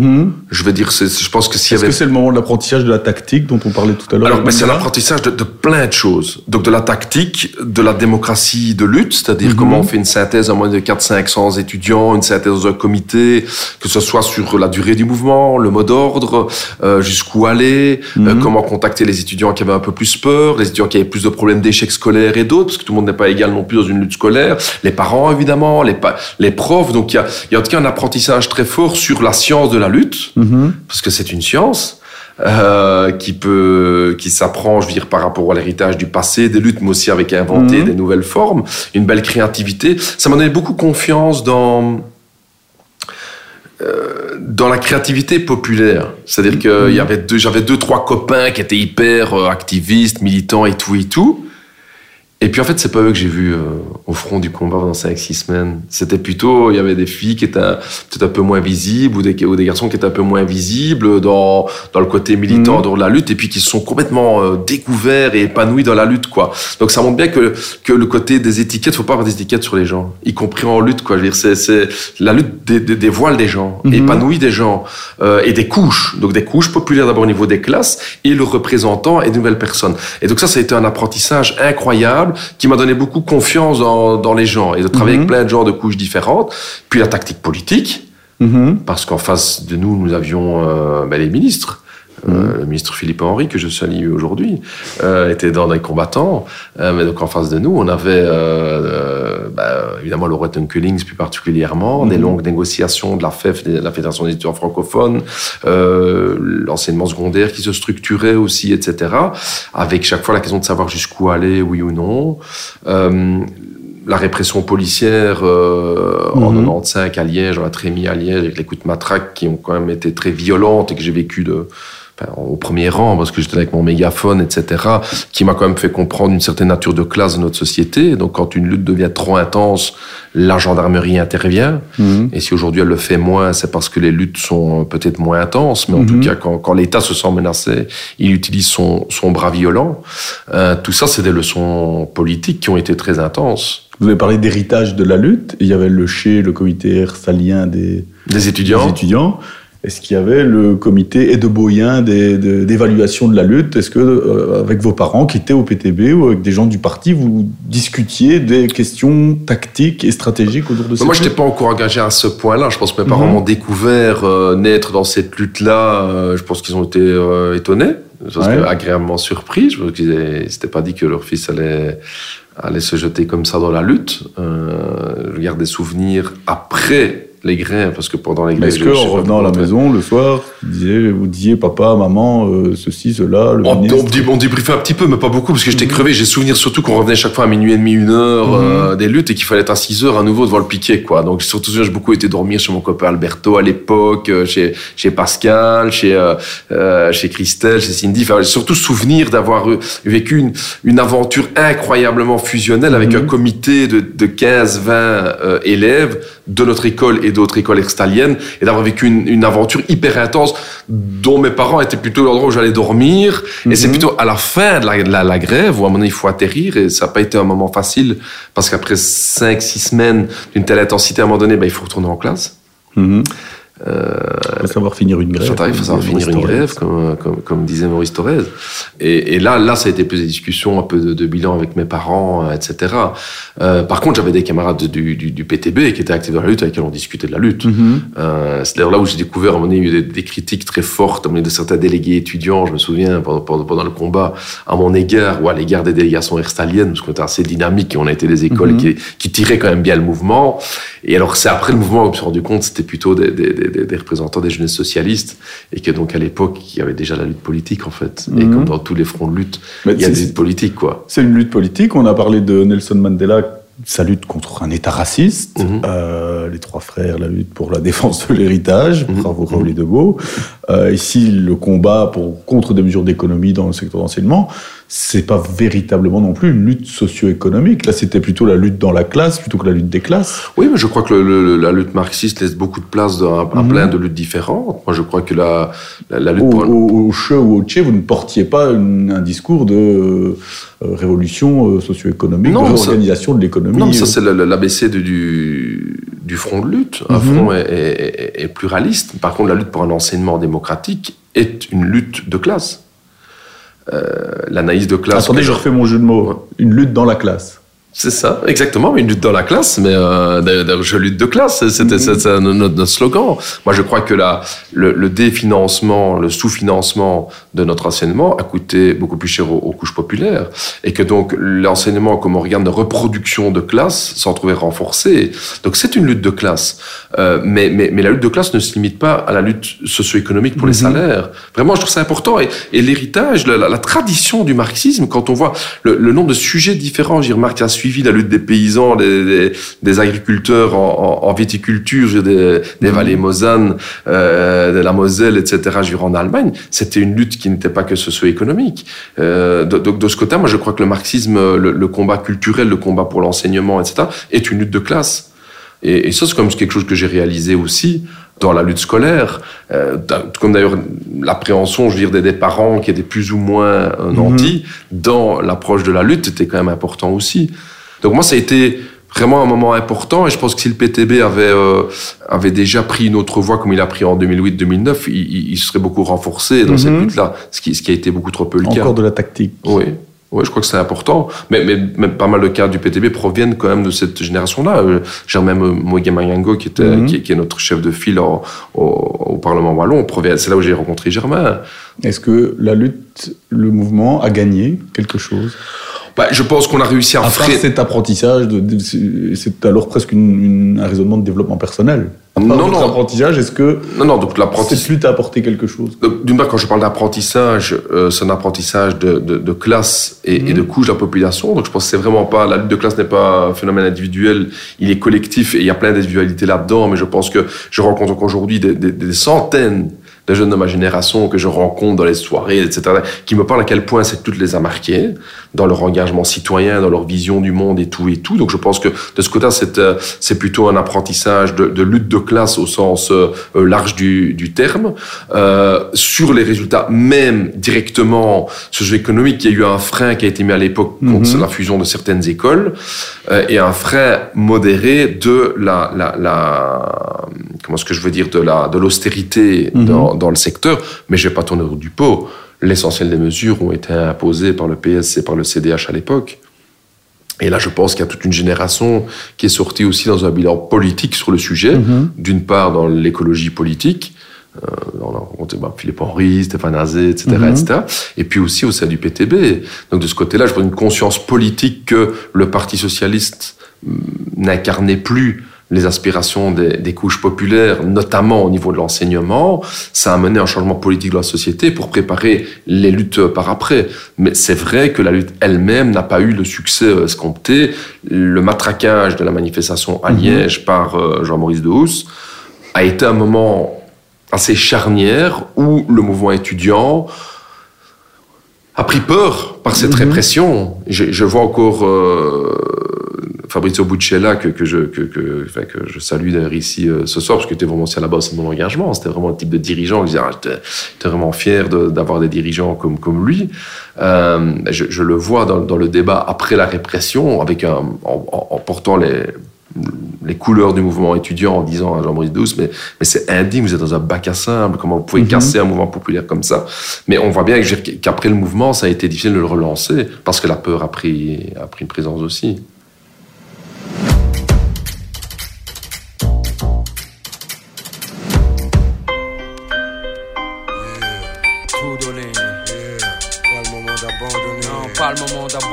Je veux dire, je pense que s'il y Est-ce avait que c'est le moment de l'apprentissage de la tactique dont on parlait tout à l'heure alors, c'est l'apprentissage de, de plein de choses. Donc, de la tactique, de la démocratie de lutte, c'est-à-dire Mhm. comment on fait une synthèse en moins de 400-500 étudiants, une synthèse dans un comité, que ce soit sur la durée du mouvement, le mot d'ordre, euh, jusqu'où aller, euh, Mhm. comment contacter les étudiants qui avaient un peu plus peur, les étudiants qui avaient plus de problèmes d'échec scolaire et d'autres, parce que tout le monde n'est pas égal non plus dans une lutte scolaire, les parents évidemment, les, pa- les profs. Donc, il y a, y a en tout cas un apprentissage très fort sur la science de la lutte, Mhm. parce que c'est une science euh, qui peut, qui s'apprend, je veux dire, par rapport à l'héritage du passé, des luttes, mais aussi avec inventer Mhm. des nouvelles formes, une belle créativité. Ça m'a donné beaucoup confiance dans euh, dans la créativité populaire. C'est-à-dire que il y avait deux, j'avais deux, trois copains qui étaient hyper euh, activistes, militants et tout et tout. Et puis en fait, c'est pas eux que j'ai vus euh, au front du combat pendant 5-6 semaines. C'était plutôt, il y avait des filles qui étaient peut-être un peu moins visibles ou des, ou des garçons qui étaient un peu moins visibles dans, dans le côté militant, Mhm. dans la lutte, et puis qui se sont complètement euh, découverts et épanouis dans la lutte, quoi. Donc ça montre bien que, que le côté des étiquettes, faut pas avoir des étiquettes sur les gens, y compris en lutte, quoi. Je veux dire, c'est, c'est la lutte des, des, des voiles des gens, Mhm. épanouis des gens, euh, et des couches. Donc des couches populaires d'abord au niveau des classes, et le représentant et de nouvelles personnes. Et donc ça, ça a été un apprentissage incroyable qui m'a donné beaucoup confiance dans, dans les gens et de travailler Mhm. avec plein de genres de couches différentes. Puis la tactique politique, Mhm. parce qu'en face de nous, nous avions euh, ben, les ministres. Euh, le ministre Philippe Henry, que je salue aujourd'hui, euh, était dans des combattants. Euh, mais donc en face de nous, on avait euh, bah, évidemment le Rotten Cullings plus particulièrement, des longues négociations de la FEF, de la Fédération des étudiants francophones, l'enseignement secondaire qui se structurait aussi, etc. Avec chaque fois la question de savoir jusqu'où aller, oui ou non la répression policière euh, en 95 à Liège, on a Trémy à Liège, avec les coups de matraque qui ont quand même été très violentes et que j'ai vécu de, au premier rang parce que j'étais avec mon mégaphone, etc., qui m'a quand même fait comprendre une certaine nature de classe de notre société. Donc quand une lutte devient trop intense, la gendarmerie intervient. Mhm. Et si aujourd'hui elle le fait moins, c'est parce que les luttes sont peut-être moins intenses. Mais en tout mhm. cas, quand, quand l'État se sent menacé, il utilise son, son bras violent. Euh, tout ça, c'est des leçons politiques qui ont été très intenses. Vous avez parlé d'héritage de la lutte. Il y avait le CHE, le comité salien des, des étudiants. Des étudiants. Est-ce qu'il y avait le comité Edeboyen d'évaluation de la lutte Est-ce que, euh, avec vos parents qui étaient au PTB ou avec des gens du parti, vous discutiez des questions tactiques et stratégiques autour de ça Moi, je n'étais pas encore engagé à ce point-là. Je pense que mes parents mhm. m'ont découvert euh, naître dans cette lutte-là. Euh, je pense qu'ils ont été étonnés, agréablement surpris. Je pense qu'ils n'étaient pas dit que leur fils allait aller se jeter comme ça dans la lutte. je garde des souvenirs après les grèves, parce que pendant les grèves... Est-ce qu'en revenant à la maison le soir, vous disiez, papa, maman, euh, ceci, cela, le on, ministre... on, débriefait un petit peu, mais pas beaucoup, parce que j'étais mhm. crevé. J'ai souvenir surtout qu'on revenait chaque fois à minuit et demi, une heure mhm. euh, des luttes, et qu'il fallait être à 6 heures à nouveau devant le piquet, quoi. Donc surtout, j'ai beaucoup été dormir chez mon copain Alberto à l'époque, euh, chez, chez Pascal, chez, chez Christelle, chez Cindy. Enfin, surtout souvenir d'avoir vécu une, une aventure incroyablement fusionnelle avec mhm. un comité de, de 15-20 élèves de notre école et d'autres écoles extaliennes et d'avoir vécu une, aventure hyper intense dont mes parents étaient plutôt l'endroit où j'allais dormir. Et c'est mhm. plutôt à la fin de la, grève où à un moment donné, il faut atterrir et ça n'a pas été un moment facile parce qu'après 5-6 semaines d'une telle intensité, à un moment donné, ben, il faut retourner en classe. Mhm. Il faut savoir finir une grève. Il faut savoir finir une grève, comme, comme, comme, disait Maurice Thorez. Et, et, là, là, ça a été plus des discussions, un peu de, bilan avec mes parents, euh, etc. Euh, par contre, j'avais des camarades du, du, du, PTB qui étaient actifs dans la lutte, avec qui on discutait de la lutte. Mm-hmm. euh, c'est d'ailleurs là où j'ai découvert, à un moment donné, il y a eu des, critiques très fortes, à un de certains délégués étudiants, je me souviens, pendant, pendant, le combat, à mon égard, ou à l'égard des délégations herstaliennes, parce qu'on était assez dynamique et on a été des écoles mm-hmm. qui, qui tiraient quand même bien le mouvement. Et alors, c'est après le mouvement où je me suis rendu compte, c'était plutôt des, des, des, des représentants des jeunesses socialistes, et que donc à l'époque, il y avait déjà la lutte politique en fait. Et mhm. comme dans tous les fronts de lutte, il y a des luttes politiques quoi. C'est une lutte politique. On a parlé de Nelson Mandela sa lutte contre un État raciste, mhm. euh, les trois frères, la lutte pour la défense de l'héritage, mmh. bravo Raoul et Debeau. Euh, ici, le combat pour, contre des mesures d'économie dans le secteur d'enseignement c'est pas véritablement non plus une lutte socio-économique. Là, c'était plutôt la lutte dans la classe plutôt que la lutte des classes. Oui, mais je crois que la lutte marxiste laisse beaucoup de place un, mhm. plein de luttes différentes. Moi, je crois que la, la, lutte... Au, pour... au, Che ou au Tché, vous ne portiez pas un discours de euh, révolution euh, socio-économique, de réorganisation de l'économie. Non, ça c'est l'ABC du, du front de lutte. Un mhm. front est, est pluraliste. Par contre, la lutte pour un enseignement démocratique est une lutte de classe. Euh, l'analyse de classe. Attendez, je refais mon jeu de mots. Une lutte dans la classe. C'est ça, exactement, une lutte dans la classe, mais euh, je lutte de classe, c'était mm-hmm. notre, slogan. Moi, je crois que la, le, le définancement, le sous-financement de notre enseignement a coûté beaucoup plus cher aux, couches populaires, et que donc l'enseignement comme organe de reproduction de classe s'en trouvait renforcé. Donc c'est une lutte de classe, euh, mais, mais, mais, la lutte de classe ne se limite pas à la lutte socio-économique pour les mm-hmm. salaires. Vraiment, je trouve ça important, et, et l'héritage, la, la, tradition du marxisme, quand on voit le, le nombre de sujets différents, j'y remarque à suivi la lutte des paysans, des, des, agriculteurs en, en, viticulture, des, des mhm. vallées mosanes, euh, de la Moselle, etc., en Allemagne, c'était une lutte qui n'était pas que socio-économique. Euh, donc de, ce côté, moi je crois que le marxisme, le, combat culturel, le combat pour l'enseignement, etc., est une lutte de classe. Et, et ça, c'est comme quelque chose que j'ai réalisé aussi dans la lutte scolaire, euh, comme d'ailleurs l'appréhension, je veux dire, des, parents qui étaient plus ou moins mhm. nantis, dans l'approche de la lutte, était quand même important aussi. Donc moi, ça a été vraiment un moment important et je pense que si le PTB avait, euh, avait déjà pris une autre voie comme il a pris en 2008-2009, il, il, serait beaucoup renforcé dans cette mhm. lutte-là, ce qui, ce qui a été beaucoup trop peu le cas. Encore de la tactique. Oui. Oui, je crois que c'est important. Mais, mais, mais, pas mal de cadres du PTB proviennent quand même de cette génération-là. Euh, J'ai même Moïse Mayango, qui, était, Mhm. qui, qui est notre chef de file au, au, au Parlement wallon. C'est là où j'ai rencontré Germain. Est-ce que la lutte, le mouvement a gagné quelque chose? Bah, je pense qu'on a réussi à À freiner. cet apprentissage, c'est- alors presque une- une- un raisonnement de développement personnel. Non, non. apprentissage, est-ce que Non, non, donc l'apprentissage. cette lutte a apporté quelque chose D'une part, quand je parle d'apprentissage, euh, c'est un apprentissage de, de, de classe et, et de couche de la population. Donc je pense que c'est vraiment pas la lutte de classe n'est pas un phénomène individuel, il est collectif et il y a plein d'individualités là-dedans. Mais je pense que je rencontre encore aujourd'hui des, des, des centaines de jeunes de ma génération que je rencontre dans les soirées, etc., qui me parlent à quel point cette lutte les a marqués dans leur engagement citoyen, dans leur vision du monde et tout et tout. Donc je pense que de ce côté, c'est euh, c'est plutôt un apprentissage de, de lutte de classe au sens euh, euh, large du, du terme. Euh, sur les résultats même directement socio-économiques, il y a eu un frein qui a été mis à l'époque contre Mhm. la fusion de certaines écoles et un frein modéré de la, la, la comment est-ce que je veux dire de la de l'austérité Mhm. dans, dans le secteur. Mais je vais pas tourner autour du pot. L'essentiel des mesures ont été imposées par le PS et par le CDH à l'époque. Et là, je pense qu'il y a toute une génération qui est sortie aussi dans un bilan politique sur le sujet. D'une part, dans l'écologie politique. Euh, on a rencontré bah, Philippe Henry, Stéphane Azé, etc., etc. Et puis aussi au sein du PTB. Donc de ce côté-là, je vois une conscience politique que le Parti socialiste hum, n'incarnait plus les aspirations des, des couches populaires, notamment au niveau de l'enseignement, ça a mené un changement politique de la société pour préparer les luttes par après. Mais c'est vrai que la lutte elle-même n'a pas eu le succès euh, escompté. Le matraquage de la manifestation à Liège par euh, Jean-Maurice Dehousse a été un moment assez charnière où le mouvement étudiant a pris peur par cette répression. Je, je vois encore euh, Fabrizio Buccella que, que, je, que, que, enfin, que je salue d'ailleurs ici euh, ce soir parce que était vraiment aussi à la base de mon engagement. C'était vraiment un type de dirigeant. Ah, j'étais j'étais vraiment fier de- d'avoir des dirigeants comme, comme lui. Euh, je, je le vois dans, dans le débat après la répression avec un, en, en- en portant les les couleurs du mouvement étudiant en disant à Jean-Maurice Douce, mais, mais c'est indigne, vous êtes dans un bac à sable, comment vous pouvez casser un mouvement populaire comme ça? Mais on voit bien qu'après le mouvement, ça a été difficile de le relancer, parce que la peur a pris, a pris une présence aussi.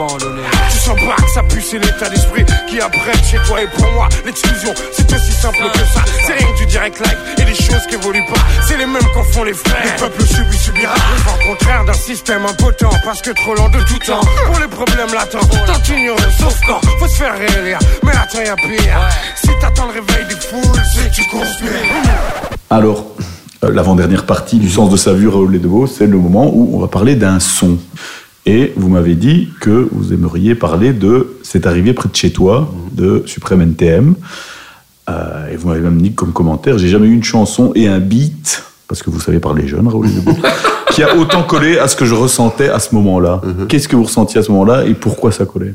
Tu sens pas que ça pue, c'est l'état d'esprit qui apprête chez toi et pour moi. L'exclusion, c'est aussi simple que ça. C'est rien que du direct live et des choses qui évoluent pas. C'est les mêmes qu'en font les frères. Le peuple subit, subira. Au contraire d'un système impotent, parce que trop lent de tout temps. Pour les problèmes latents, tant ignoré, sauf quand faut se faire réélire. Mais attends, y'a pire. Si t'attends le réveil des foules, c'est tu conspires. Alors, euh, l'avant-dernière partie du sens de sa vue, Raoul Ledebo, c'est le moment où on va parler d'un son. Et vous m'avez dit que vous aimeriez parler de C'est arrivé près de chez toi, de Suprême NTM. Euh, et vous m'avez même dit comme commentaire, j'ai jamais eu une chanson et un beat, parce que vous savez parler jeune, Raoul (laughs) qui a autant collé à ce que je ressentais à ce moment-là. Qu'est-ce que vous ressentiez à ce moment-là et pourquoi ça collait?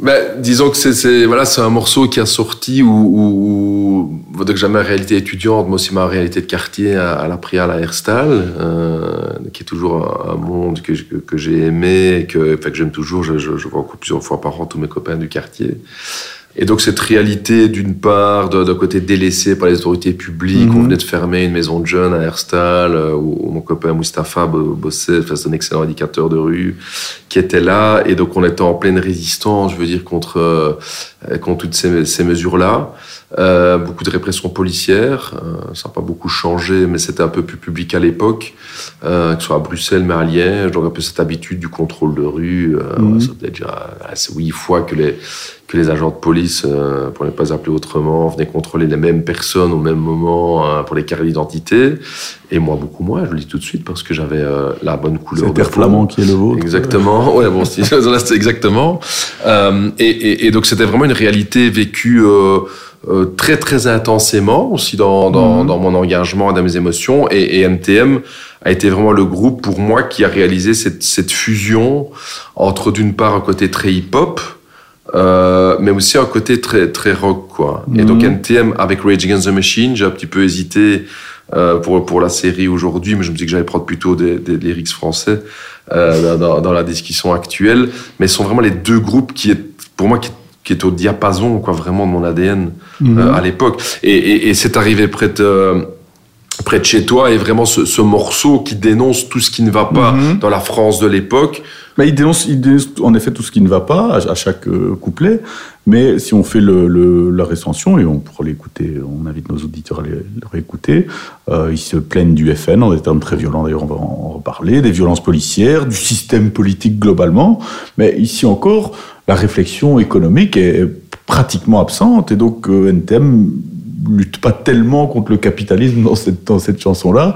Ben, disons que c'est, voilà, un morceau qui a sorti où, où, où donc ma réalité étudiante, mais aussi ma réalité de quartier à, à la Priale à Herstal, euh, qui est toujours un, un monde que, que, que j'ai aimé, et que, enfin, que j'aime toujours. Je, je, je vois encore plusieurs fois par an tous mes copains du quartier. Et donc cette réalité, d'une part, d'un côté délaissé par les autorités publiques, Mhm. on venait de fermer une maison de jeunes à Herstal, euh, où, où mon copain Mustapha bo- bossait, enfin, c'est un excellent indicateur de rue, qui était là, et donc on était en pleine résistance, je veux dire, contre, contre toutes ces, ces mesures-là. Euh, beaucoup de répression policière, euh, ça n'a pas beaucoup changé, mais c'était un peu plus public à l'époque, euh, que ce soit à Bruxelles, mais à Liège, donc un peu cette habitude du contrôle de rue, Mhm. ça peut déjà assez huit fois que les, que les agents de police, pour ne pas les appeler autrement, venaient contrôler les mêmes personnes au même moment euh, pour les cartes d'identité. Et moi, beaucoup moins, je le dis tout de suite, parce que j'avais euh, la bonne couleur. Peau. flamand qui est le vôtre. Exactement. (laughs) Ouais, bon, si, (laughs) là, c'est exactement. Euh, et, et, et donc, c'était vraiment une réalité vécue euh, euh, très, très intensément aussi dans, dans, Mhm. dans mon engagement et dans mes émotions. Et, et NTM a été vraiment le groupe pour moi qui a réalisé cette, cette fusion entre, d'une part, un côté très hip-hop, euh, mais aussi un côté très, très rock, quoi. Et donc, Mhm. NTM avec Rage Against the Machine, j'ai un petit peu hésité euh, pour, pour la série aujourd'hui, mais je me dis que j'allais prendre plutôt des, des lyrics français. euh, dans, dans la discussion actuelle, mais ce sont vraiment les deux groupes qui est, pour moi, qui, qui est au diapason, quoi, vraiment de mon ADN Mhm. euh, à l'époque. Et, et, et c'est arrivé près de, près de chez toi, et vraiment ce, ce morceau qui dénonce tout ce qui ne va pas Mhm. dans la France de l'époque. Mais il dénonce, il dénonce en effet tout ce qui ne va pas à, à chaque euh, couplet. Mais si on fait le, le- la recension, et on pourra l'écouter, on invite nos auditeurs à le réécouter, euh, ils se plaignent du FN en des termes très violents, d'ailleurs on va en reparler, des violences policières, du système politique globalement. Mais ici encore, la réflexion économique est pratiquement absente, et donc euh, NTM lutte pas tellement contre le capitalisme dans cette, dans cette chanson-là,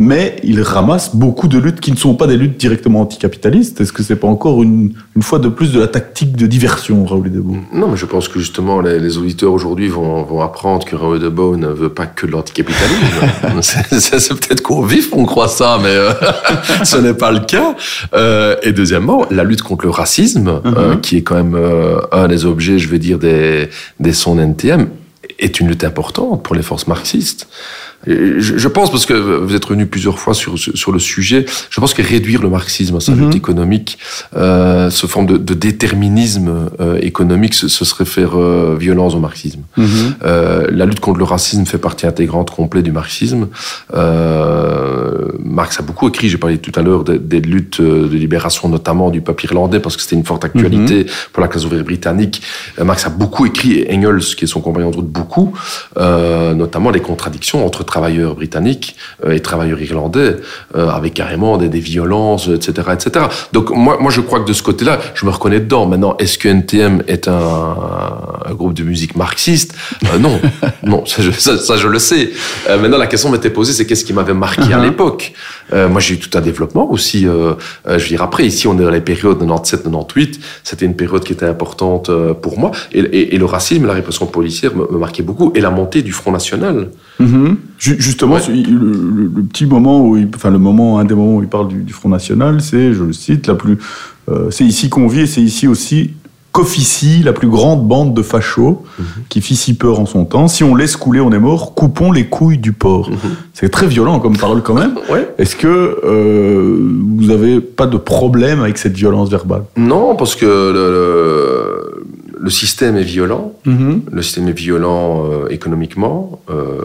mais il ramasse beaucoup de luttes qui ne sont pas des luttes directement anticapitalistes. Est-ce que c'est pas encore une, une fois de plus de la tactique de diversion, Raoul Edebo Non, mais je pense que justement, les, les auditeurs aujourd'hui vont, vont apprendre que Raoul de Beau ne veut pas que de l'anticapitalisme. (laughs) c'est peut-être qu'on vif, on croit ça, mais euh, (laughs) ce n'est pas le cas. Euh, et deuxièmement, la lutte contre le racisme, euh, qui est quand même un des objets, je veux dire, des, des sons NTM, est une lutte importante pour les forces marxistes. Et Je, je pense, parce que vous êtes revenu plusieurs fois sur, sur le sujet, je pense que réduire le marxisme à sa lutte économique, euh, ce forme de, de déterminisme euh, économique, ce, ce serait faire euh, violence au marxisme. Euh, la lutte contre le racisme fait partie intégrante complète du marxisme. Euh, Marx a beaucoup écrit, j'ai parlé tout à l'heure des, des luttes euh, de libération, notamment du peuple irlandais, parce que c'était une forte actualité pour la classe ouvrière britannique. Marx a beaucoup écrit, et Engels, qui est son compagnon de route, beaucoup, euh, notamment les contradictions entre travailleurs britanniques euh, et travailleurs irlandais, euh, avec carrément des, des violences, etc., etc. Donc moi, moi, je crois que de ce côté-là, je me reconnais dedans. Maintenant, est-ce que NTM est un, un groupe de musique marxiste? Euh, Non, (laughs) non, ça je, ça, ça, je le sais. Euh, maintenant, la question m'était posée, c'est qu'est-ce qui m'avait marqué à l'époque? Euh, Moi, j'ai eu tout un développement aussi. je veux dire, après, ici, on est dans les périodes 97-98. C'était une période qui était importante pour moi. Et, et, et le racisme, la répression policière me, me marquait beaucoup. Et la montée du Front National. Ju- Justement, Ouais. le, petit moment où, il, enfin le moment, un des moments où il parle du, du Front National, c'est, je le cite, la plus, euh, c'est ici qu'on vit et c'est ici aussi qu'officie la plus grande bande de fachos qui fit si peur en son temps. Si on laisse couler, on est mort. Coupons les couilles du porc. C'est très violent comme parole quand même. Ouais. Est-ce que euh, vous avez pas de problème avec cette violence verbale? Non, parce que le, le, le système est violent. Le système est violent euh, économiquement. Euh,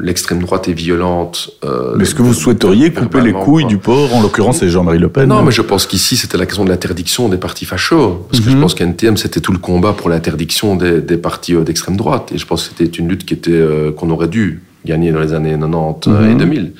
L'extrême droite est violente. euh, Mais est-ce que vous souhaiteriez couper les couilles du porc En l'occurrence, c'est Jean-Marie Le Pen. Non, mais je pense qu'ici, c'était la question de l'interdiction des partis fachos. Parce que je pense qu'NTM, c'était tout le combat pour l'interdiction des, des partis d'extrême droite. Et je pense que c'était une lutte qui était, qu'on aurait dû gagner dans les années 90 euh, et 2000.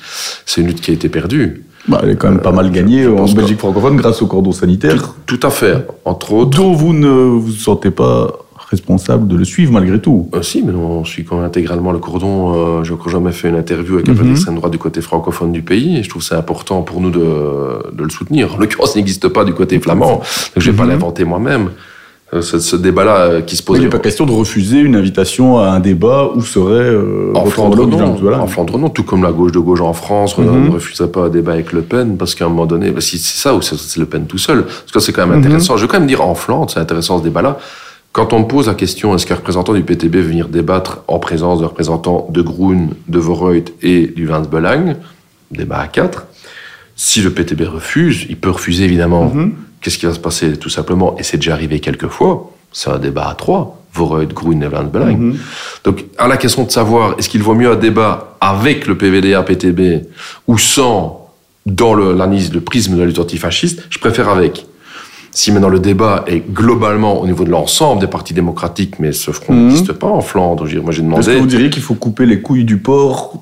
C'est une lutte qui a été perdue. Bah, elle est quand même pas mal je- gagnée je en Belgique francophone grâce au cordon sanitaire. Tout, tout à fait. Entre autres. dont vous ne vous sentez pas responsable de le suivre malgré tout. Euh, si, mais on suit quand même intégralement le cordon. Euh, J'ai encore jamais fait une interview avec un peu Mhm. d'extrême droite du côté francophone du pays. Et je trouve que c'est important pour nous de, de le soutenir. En l'occurrence, il n'existe pas du côté flamand. Donc je vais pas Mhm. l'inventer moi-même. Euh, Ce, ce débat-là euh, qui se pose. Il n'est pas question de refuser une invitation à un débat où serait euh, En Flandre, non. Zola. En Flandre, non. Tout comme la gauche de gauche en France Mhm. ne refusait pas un débat avec Le Pen, parce qu'à un moment donné, bah, si c'est ça ou c'est Le Pen tout seul. Parce que c'est quand même Mhm. intéressant. Je veux quand même dire en Flandre, c'est intéressant ce débat-là. Quand on me pose la question, est-ce qu'un représentant du PTB veut venir débattre en présence de représentants de Groen, de Vorreut et du Vins Belang, débat à quatre, si le PTB refuse, il peut refuser évidemment. Mhm. Qu'est-ce qui va se passer Tout simplement, et c'est déjà arrivé quelques fois, c'est un débat à trois, Vorreut, Groen et. Mhm. Donc, à la question de savoir, est-ce qu'il vaut mieux un débat avec le PVDA, PTB, ou sans, dans le, l'analyse, le prisme de la lutte antifasciste, je préfère avec. Si maintenant le débat est globalement au niveau de l'ensemble des partis démocratiques, mais ce front Mhm. n'existe pas en Flandre, moi j'ai Est-ce que demandé. vous diriez qu'il faut couper les couilles du porc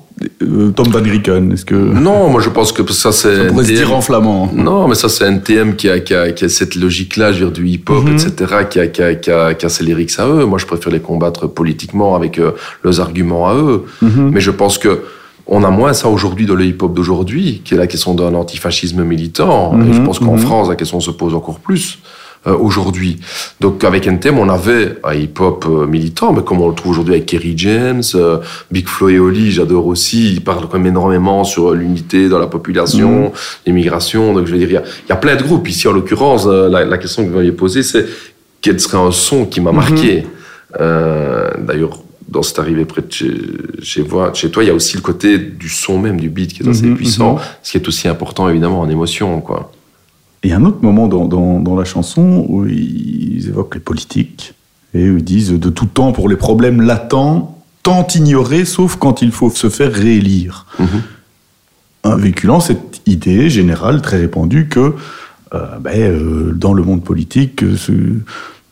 Tom Van Grieken Est-ce que Non, moi je pense que ça c'est. ça pourrait se dire en flamand Non, mais ça c'est NTM qui a, qui a, qui a cette logique-là, je veux dire, du hip-hop, Mhm. etc., qui a, qui, a, qui, a, qui a ses lyrics à eux. Moi je préfère les combattre politiquement avec euh, leurs arguments à eux. Mhm. Mais je pense que on a moins ça aujourd'hui dans le hip-hop d'aujourd'hui, qui est la question d'un antifascisme militant. Et je Mhm, pense qu'en. France, la question se pose encore plus. Euh, aujourd'hui. Donc avec NTM, on avait un hip-hop euh, militant, mais comme on le trouve aujourd'hui avec Kerry James, euh, Big Flo et Oli, j'adore aussi, ils parlent quand même énormément sur l'unité dans la population, Mhm. l'immigration. Donc je veux dire, il y a, il y a plein de groupes. Ici, en l'occurrence, la, la question que vous m'aviez posée, c'est quel serait un son qui Mhm. m'a marqué? Euh, D'ailleurs, dans cette arrivée près de chez, chez, toi, il y a aussi le côté du son même, du beat qui est assez Mhm, puissant, mhm. ce qui est aussi important évidemment en émotion, quoi. Et un autre moment dans, dans, dans la chanson où ils évoquent les politiques et ils disent de tout temps pour les problèmes latents, tant ignorés, sauf quand il faut se faire réélire. Un véhiculant cette idée générale très répandue que euh, ben, euh, dans le monde politique, euh,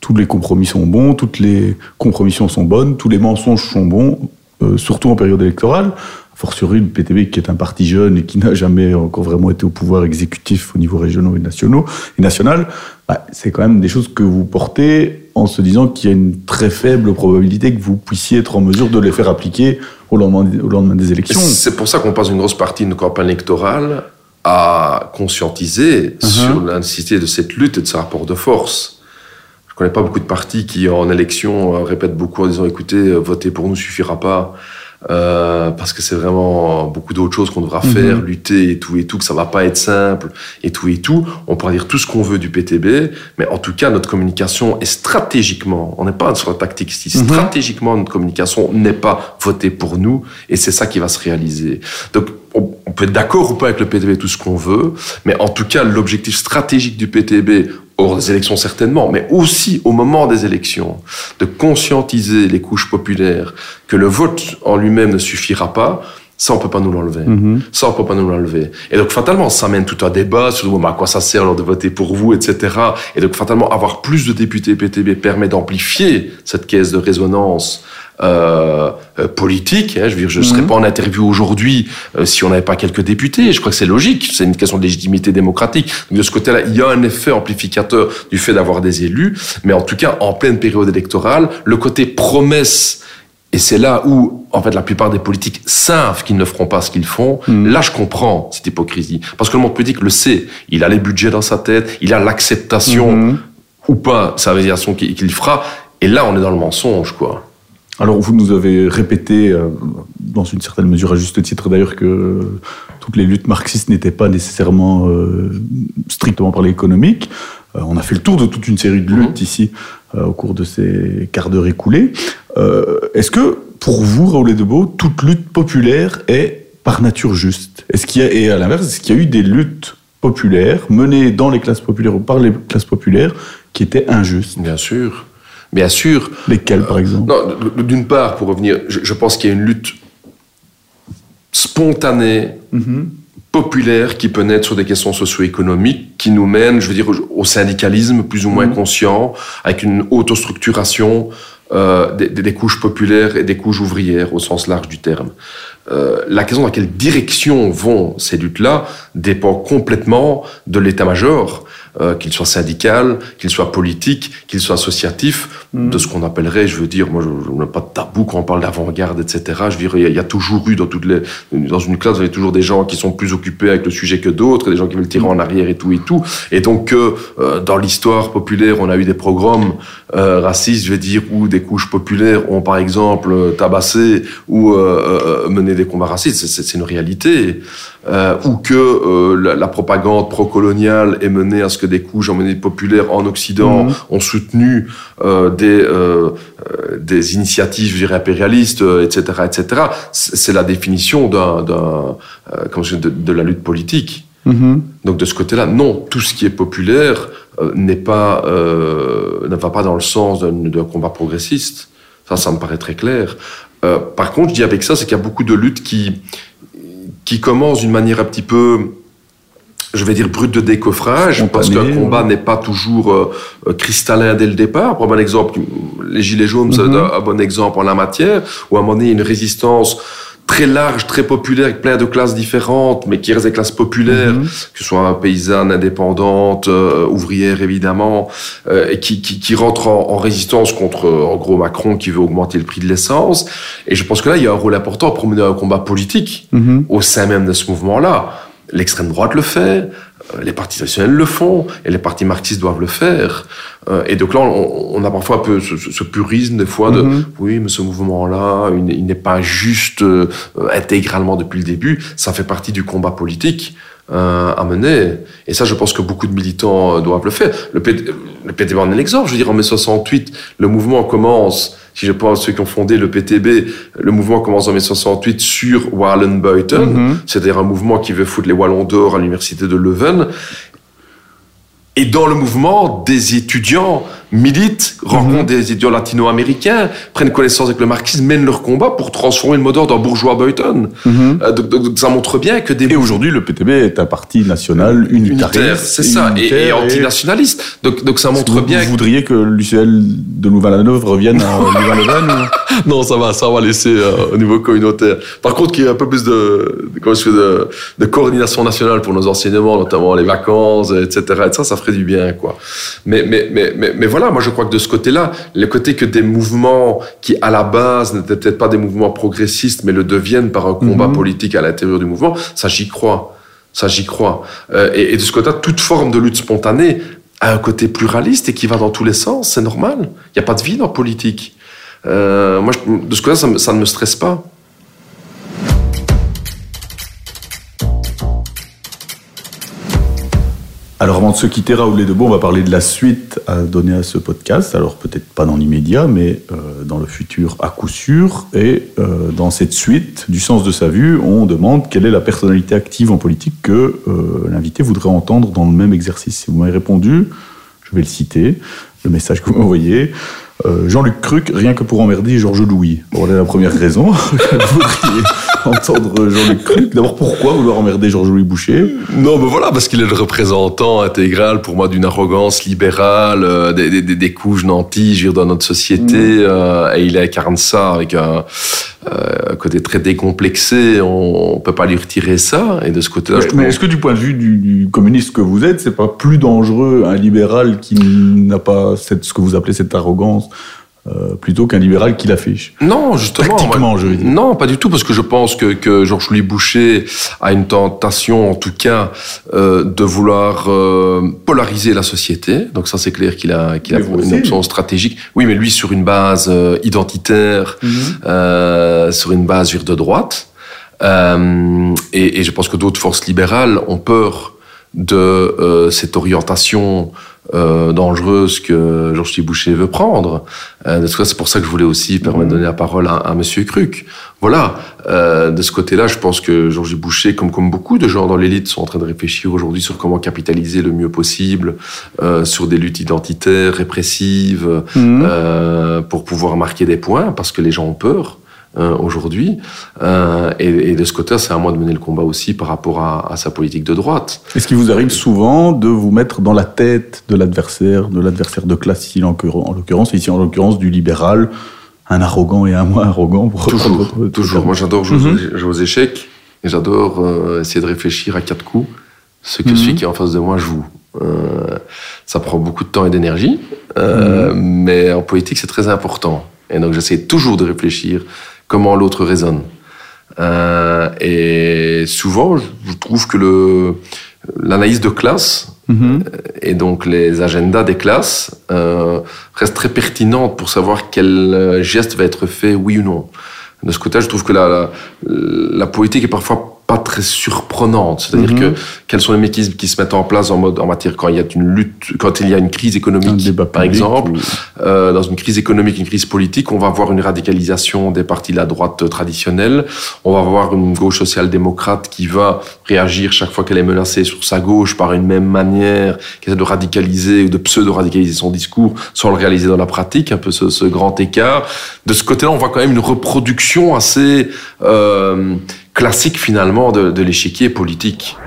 tous les compromis sont bons, toutes les compromissions sont bonnes, tous les mensonges sont bons, surtout en période électorale. Fortiori, le PTB qui est un parti jeune et qui n'a jamais encore vraiment été au pouvoir exécutif au niveau régional et, national, bah, c'est quand même des choses que vous portez en se disant qu'il y a une très faible probabilité que vous puissiez être en mesure de les faire appliquer au lendemain, au lendemain des élections. C'est pour ça qu'on passe une grosse partie de nos campagnes électorales à conscientiser Uh-huh. sur la nécessité de cette lutte et de ce rapport de force. Je connais pas beaucoup de partis qui, en élection, euh, répètent beaucoup en disant écoutez, euh, voter pour nous suffira pas. Euh, parce que c'est vraiment beaucoup d'autres choses qu'on devra faire, Mhm. lutter et tout et tout, que ça va pas être simple et tout et tout. On pourra dire tout ce qu'on veut du PTB, mais en tout cas, notre communication est stratégiquement, on n'est pas sur la tactique ici, Mhm. stratégiquement, notre communication n'est pas voter pour nous, et c'est ça qui va se réaliser. Donc, on, on peut être d'accord ou pas avec le PTB, tout ce qu'on veut, mais en tout cas, l'objectif stratégique du PTB, hors des élections certainement, mais aussi au moment des élections, de conscientiser les couches populaires que le vote en lui-même ne suffira pas, ça, on peut pas nous l'enlever. Mhm. Ça, on peut pas nous l'enlever. Et donc, fatalement, ça mène tout un débat sur bah, à quoi ça sert alors de voter pour vous, etc. Et donc, fatalement, avoir plus de députés PTB permet d'amplifier cette caisse de résonance euh, politique. Hein. Je veux dire, je ne serais pas en interview aujourd'hui euh, si on n'avait pas quelques députés. Je crois que c'est logique. C'est une question de légitimité démocratique. Donc, de ce côté-là, il y a un effet amplificateur du fait d'avoir des élus. Mais en tout cas, en pleine période électorale, le côté promesse et c'est là où, en fait, la plupart des politiques savent qu'ils ne feront pas ce qu'ils font. Là, je comprends cette hypocrisie. Parce que le monde politique le sait. Il a les budgets dans sa tête, il a l'acceptation Mhm. ou pas, sa réalisation qu'il qu'il fera. Et là, on est dans le mensonge, quoi. Alors, vous nous avez répété, euh, dans une certaine mesure à juste titre d'ailleurs, que toutes les luttes marxistes n'étaient pas nécessairement euh, strictement parlé économiques. Euh, on a fait le tour de toute une série de luttes ici euh, au cours de ces quarts d'heure écoulés. Euh, Est-ce que, pour vous, Raoul Debeau, toute lutte populaire est par nature juste? Est-ce qu'il y a, et à l'inverse, est-ce qu'il y a eu des luttes populaires menées dans les classes populaires ou par les classes populaires qui étaient injustes? Bien sûr. Bien sûr. Lesquelles, par exemple d- d'une part, pour revenir, je, je pense qu'il y a une lutte spontanée, populaire, qui peut naître sur des questions socio-économiques, qui nous mène, je veux dire, au, syndicalisme plus ou moins conscient, avec une autostructuration euh, des couches populaires et des couches ouvrières au sens large du terme. Euh, la question dans quelle direction vont ces luttes-là dépend complètement de l'état-major, euh, qu'il soit syndical, qu'il soit politique, qu'il soit associatif, de ce qu'on appellerait, je veux dire, moi je, je n'ai pas de tabou quand on parle d'avant-garde, etc. Je veux dire, il y, a- il y a toujours eu dans toutes les, dans une classe, vous avez toujours des gens qui sont plus occupés avec le sujet que d'autres, des gens qui veulent tirer en arrière et tout et tout. Et donc, euh, euh, dans l'histoire populaire, on a eu des programmes euh, racistes, je vais dire, où des couches populaires ont par exemple euh, tabassé ou euh, euh, mené des combats racistes. C'est une réalité. Euh, ou que euh, la, la propagande pro-coloniale est menée à ce que des couches emmenées populaires en Occident Mhm. ont soutenu euh, des, euh, des initiatives, je dirais, impérialistes, euh, etc., etc. C'est la définition d'un, d'un, euh, de, de la lutte politique. Mhm. Donc de ce côté-là, non, tout ce qui est populaire euh, n'est pas, euh, ne va pas dans le sens d'un, d'un combat progressiste. Ça, ça me paraît très clair. Euh, par contre, je dis avec ça, c'est qu'il y a beaucoup de luttes qui, qui commencent d'une manière un petit peu, je vais dire, brute de décoffrage, parce qu'un combat n'est pas toujours euh, euh, cristallin dès le départ. Pour un bon exemple, les Gilets jaunes, c'est Mhm. un, un bon exemple en la matière, où à un moment donné, une résistance très large, très populaire, avec plein de classes différentes, mais qui reste des classes populaires, Mhm. que ce soit paysannes, indépendantes, euh, ouvrières évidemment, euh, et qui, qui, qui rentrent en, en résistance contre, en gros, Macron qui veut augmenter le prix de l'essence. Et je pense que là, il y a un rôle important pour mener un combat politique Mhm. au sein même de ce mouvement-là. L'extrême droite le fait, euh, les partis traditionnels le font, et les partis marxistes doivent le faire. Euh, et donc là, on, on a parfois un peu ce, purisme des fois de Mhm. oui, mais ce mouvement-là, il, n'est- il n'est pas juste euh, intégralement depuis le début. Ça fait partie du combat politique. euh, à mener. Et ça, je pense que beaucoup de militants doivent le faire. Le, P- le PTB en est l'exemple. Je veux dire, en mai 68, le mouvement commence, si je pense ceux qui ont fondé le PTB, le mouvement commence en mai 68 sur Wallenbeuten, Mhm. c'est-à-dire un mouvement qui veut foutre les Wallons d'or à l'université de Leuven. Et dans le mouvement, des étudiants militent, rencontrent des étudiants latino-américains, prennent connaissance avec le marxisme, mènent leur combat pour transformer le mot d'ordre en bourgeois Boyton. Euh, donc, donc, ça montre bien que des Et aujourd'hui, le PTB est un parti national unitariste. unitaires, c'est ça, et, et unitaire antinationaliste. Donc, donc ça montre Vous, bien. vous voudriez que l'UCL de Louvain-la-Neuve revienne à (laughs) Louvain-la-Neuve ou- (laughs) Non, ça va, ça on va laisser euh, au niveau communautaire. Par contre, qu'il y ait un peu plus de coordination nationale pour nos enseignements, notamment les vacances, etc. Et ça, ça ferait du bien, quoi. Mais, mais, mais, mais, mais voilà, moi je crois que de ce côté-là, le côté que des mouvements qui à la base n'étaient peut-être pas des mouvements progressistes, mais le deviennent par un combat Mhm. politique à l'intérieur du mouvement, ça j'y crois. Ça j'y crois. Euh, et, et de ce côté-là, toute forme de lutte spontanée a un côté pluraliste et qui va dans tous les sens, c'est normal. Il n'y a pas de vide en politique. Euh, moi, je- de ce côté-là, ça ne me stresse pas. Alors avant de se quitter, Raoul Debo, on va parler de la suite à donner à ce podcast. Alors peut-être pas dans l'immédiat, mais euh, dans le futur à coup sûr. Et euh, dans cette suite du sens de sa vue, on demande quelle est la personnalité active en politique que euh, l'invité voudrait entendre dans le même exercice. Et vous m'avez répondu, je vais le citer, le message que vous m'envoyez. Euh, Jean-Luc Cruc, rien que pour emmerder Georges Louis. Bon, voilà la première raison (laughs) (laughs) entendre Jean-Luc Cruc. D'abord, pourquoi vouloir emmerder Georges-Louis Boucher? Non, mais voilà, parce qu'il est le représentant intégral pour moi d'une arrogance libérale, euh, des, des, des- couches nantis, je veux dire, dans notre société, euh, et il incarne ça avec un, euh, un côté très décomplexé. On, on peut pas lui retirer ça, et de ce côté-là, mais est-ce que du point de vue du, du communiste que vous êtes, c'est pas plus dangereux un libéral qui n'a pas cette, ce que vous appelez cette arrogance euh, plutôt qu'un libéral qui l'affiche Non, justement. Tactiquement, je veux dire. Non, pas du tout, parce que je pense que, que Georges-Louis Boucher a une tentation, en tout cas, euh, de vouloir euh, polariser la société. Donc ça, c'est clair qu'il a, qu'il une option stratégique. Oui, mais lui, sur une base identitaire, Mhm. sur une base de droite. Et, et je pense que d'autres forces libérales ont peur de cette orientation euh, dangereuse que Georges Boucher veut prendre. Euh, c'est pour ça que je voulais aussi permettre de donner la parole à, à Monsieur Cruc. Voilà. Euh, de ce côté-là, je pense que Georges Boucher, comme comme beaucoup de gens dans l'élite, sont en train de réfléchir aujourd'hui sur comment capitaliser le mieux possible euh, sur des luttes identitaires, répressives, Mhm. euh, pour pouvoir marquer des points, parce que les gens ont peur. Euh, aujourd'hui Euh, et, et de ce côté-là, c'est à moi de mener le combat aussi par rapport à, à sa politique de droite. Est-ce qu'il vous arrive souvent de vous mettre dans la tête de l'adversaire, de l'adversaire de classe ici en l'occurrence- en l'occurrence, ici en l'occurrence du libéral, un arrogant et un moins arrogant pour Toujours, votre- toujours. Moi, j'adore jouer, Mhm. aux- jouer aux échecs et j'adore euh, essayer de réfléchir à quatre coups ce que Mhm. celui qui est en face de moi joue. Ça prend beaucoup de temps et d'énergie, euh, mais en politique, c'est très important. Et donc, j'essaie toujours de réfléchir comment l'autre résonne. Euh, et souvent, je trouve que le l'analyse de classe Mhm. et donc les agendas des classes euh, restent très pertinentes pour savoir quel euh, geste va être fait, oui ou non. De ce côté, je trouve que la, la, la politique est parfois pas très surprenante. C'est-à-dire Mhm. que quels sont les mécanismes qui se mettent en place en mode en matière quand il y a une lutte, quand il y a une crise économique, par exemple, ou- euh, dans une crise économique, une crise politique, on va avoir une radicalisation des partis de la droite traditionnelle. On va avoir une gauche social-démocrate qui va réagir chaque fois qu'elle est menacée sur sa gauche par une même manière, qui essaie de radicaliser ou de pseudo-radicaliser son discours sans le réaliser dans la pratique, un peu ce, ce grand écart. De ce côté-là, on voit quand même une reproduction assez euh, classique finalement de, de l'échiquier politique.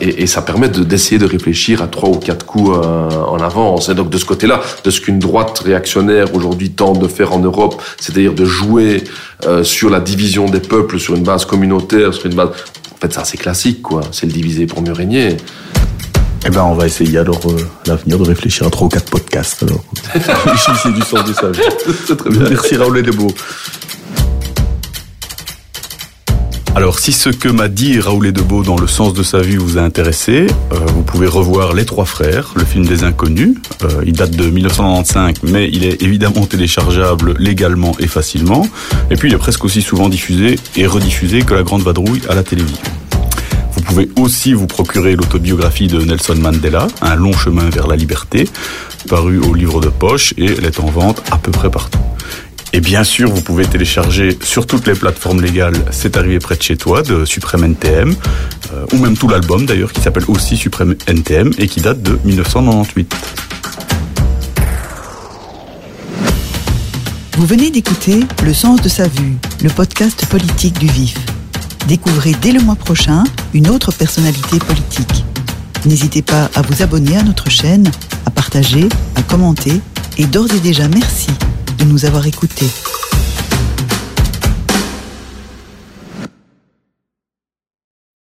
Et, et ça permet de- d'essayer de, réfléchir à trois ou quatre coups euh, en avance. Et donc de ce côté-là, de ce qu'une droite réactionnaire aujourd'hui tente de faire en Europe, c'est-à-dire de jouer euh, sur la division des peuples sur une base communautaire, sur une base... En fait, c'est assez classique, quoi. C'est le diviser pour mieux régner. Eh ben, on va essayer alors euh, à l'avenir de réfléchir à trois ou quatre podcasts. Alors, (laughs) (laughs) c'est du sens de sa vie. C'est très bien. Merci Raoul Debo. Alors, si ce que m'a dit Raoul Debo dans le sens de sa vie vous a intéressé, euh, vous pouvez revoir Les Trois Frères, le film des Inconnus. Euh, il date de 1995, mais il est évidemment (laughs) téléchargeable légalement et facilement. Et puis, il est presque aussi souvent diffusé et rediffusé que La Grande Vadrouille à la télévision. Vous pouvez aussi vous procurer l'autobiographie de Nelson Mandela, Un long chemin vers la liberté, paru au livre de poche et elle est en vente à peu près partout. Et bien sûr, vous pouvez télécharger sur toutes les plateformes légales C'est arrivé près de chez toi de Suprême NTM, euh, ou même tout l'album d'ailleurs qui s'appelle aussi Suprême NTM et qui date de 1998. Vous venez d'écouter Le sens de sa vue, le podcast politique du vif. Découvrez dès le mois prochain une autre personnalité politique. N'hésitez pas à vous abonner à notre chaîne, à partager, à commenter et d'ores et déjà merci de nous avoir écoutés.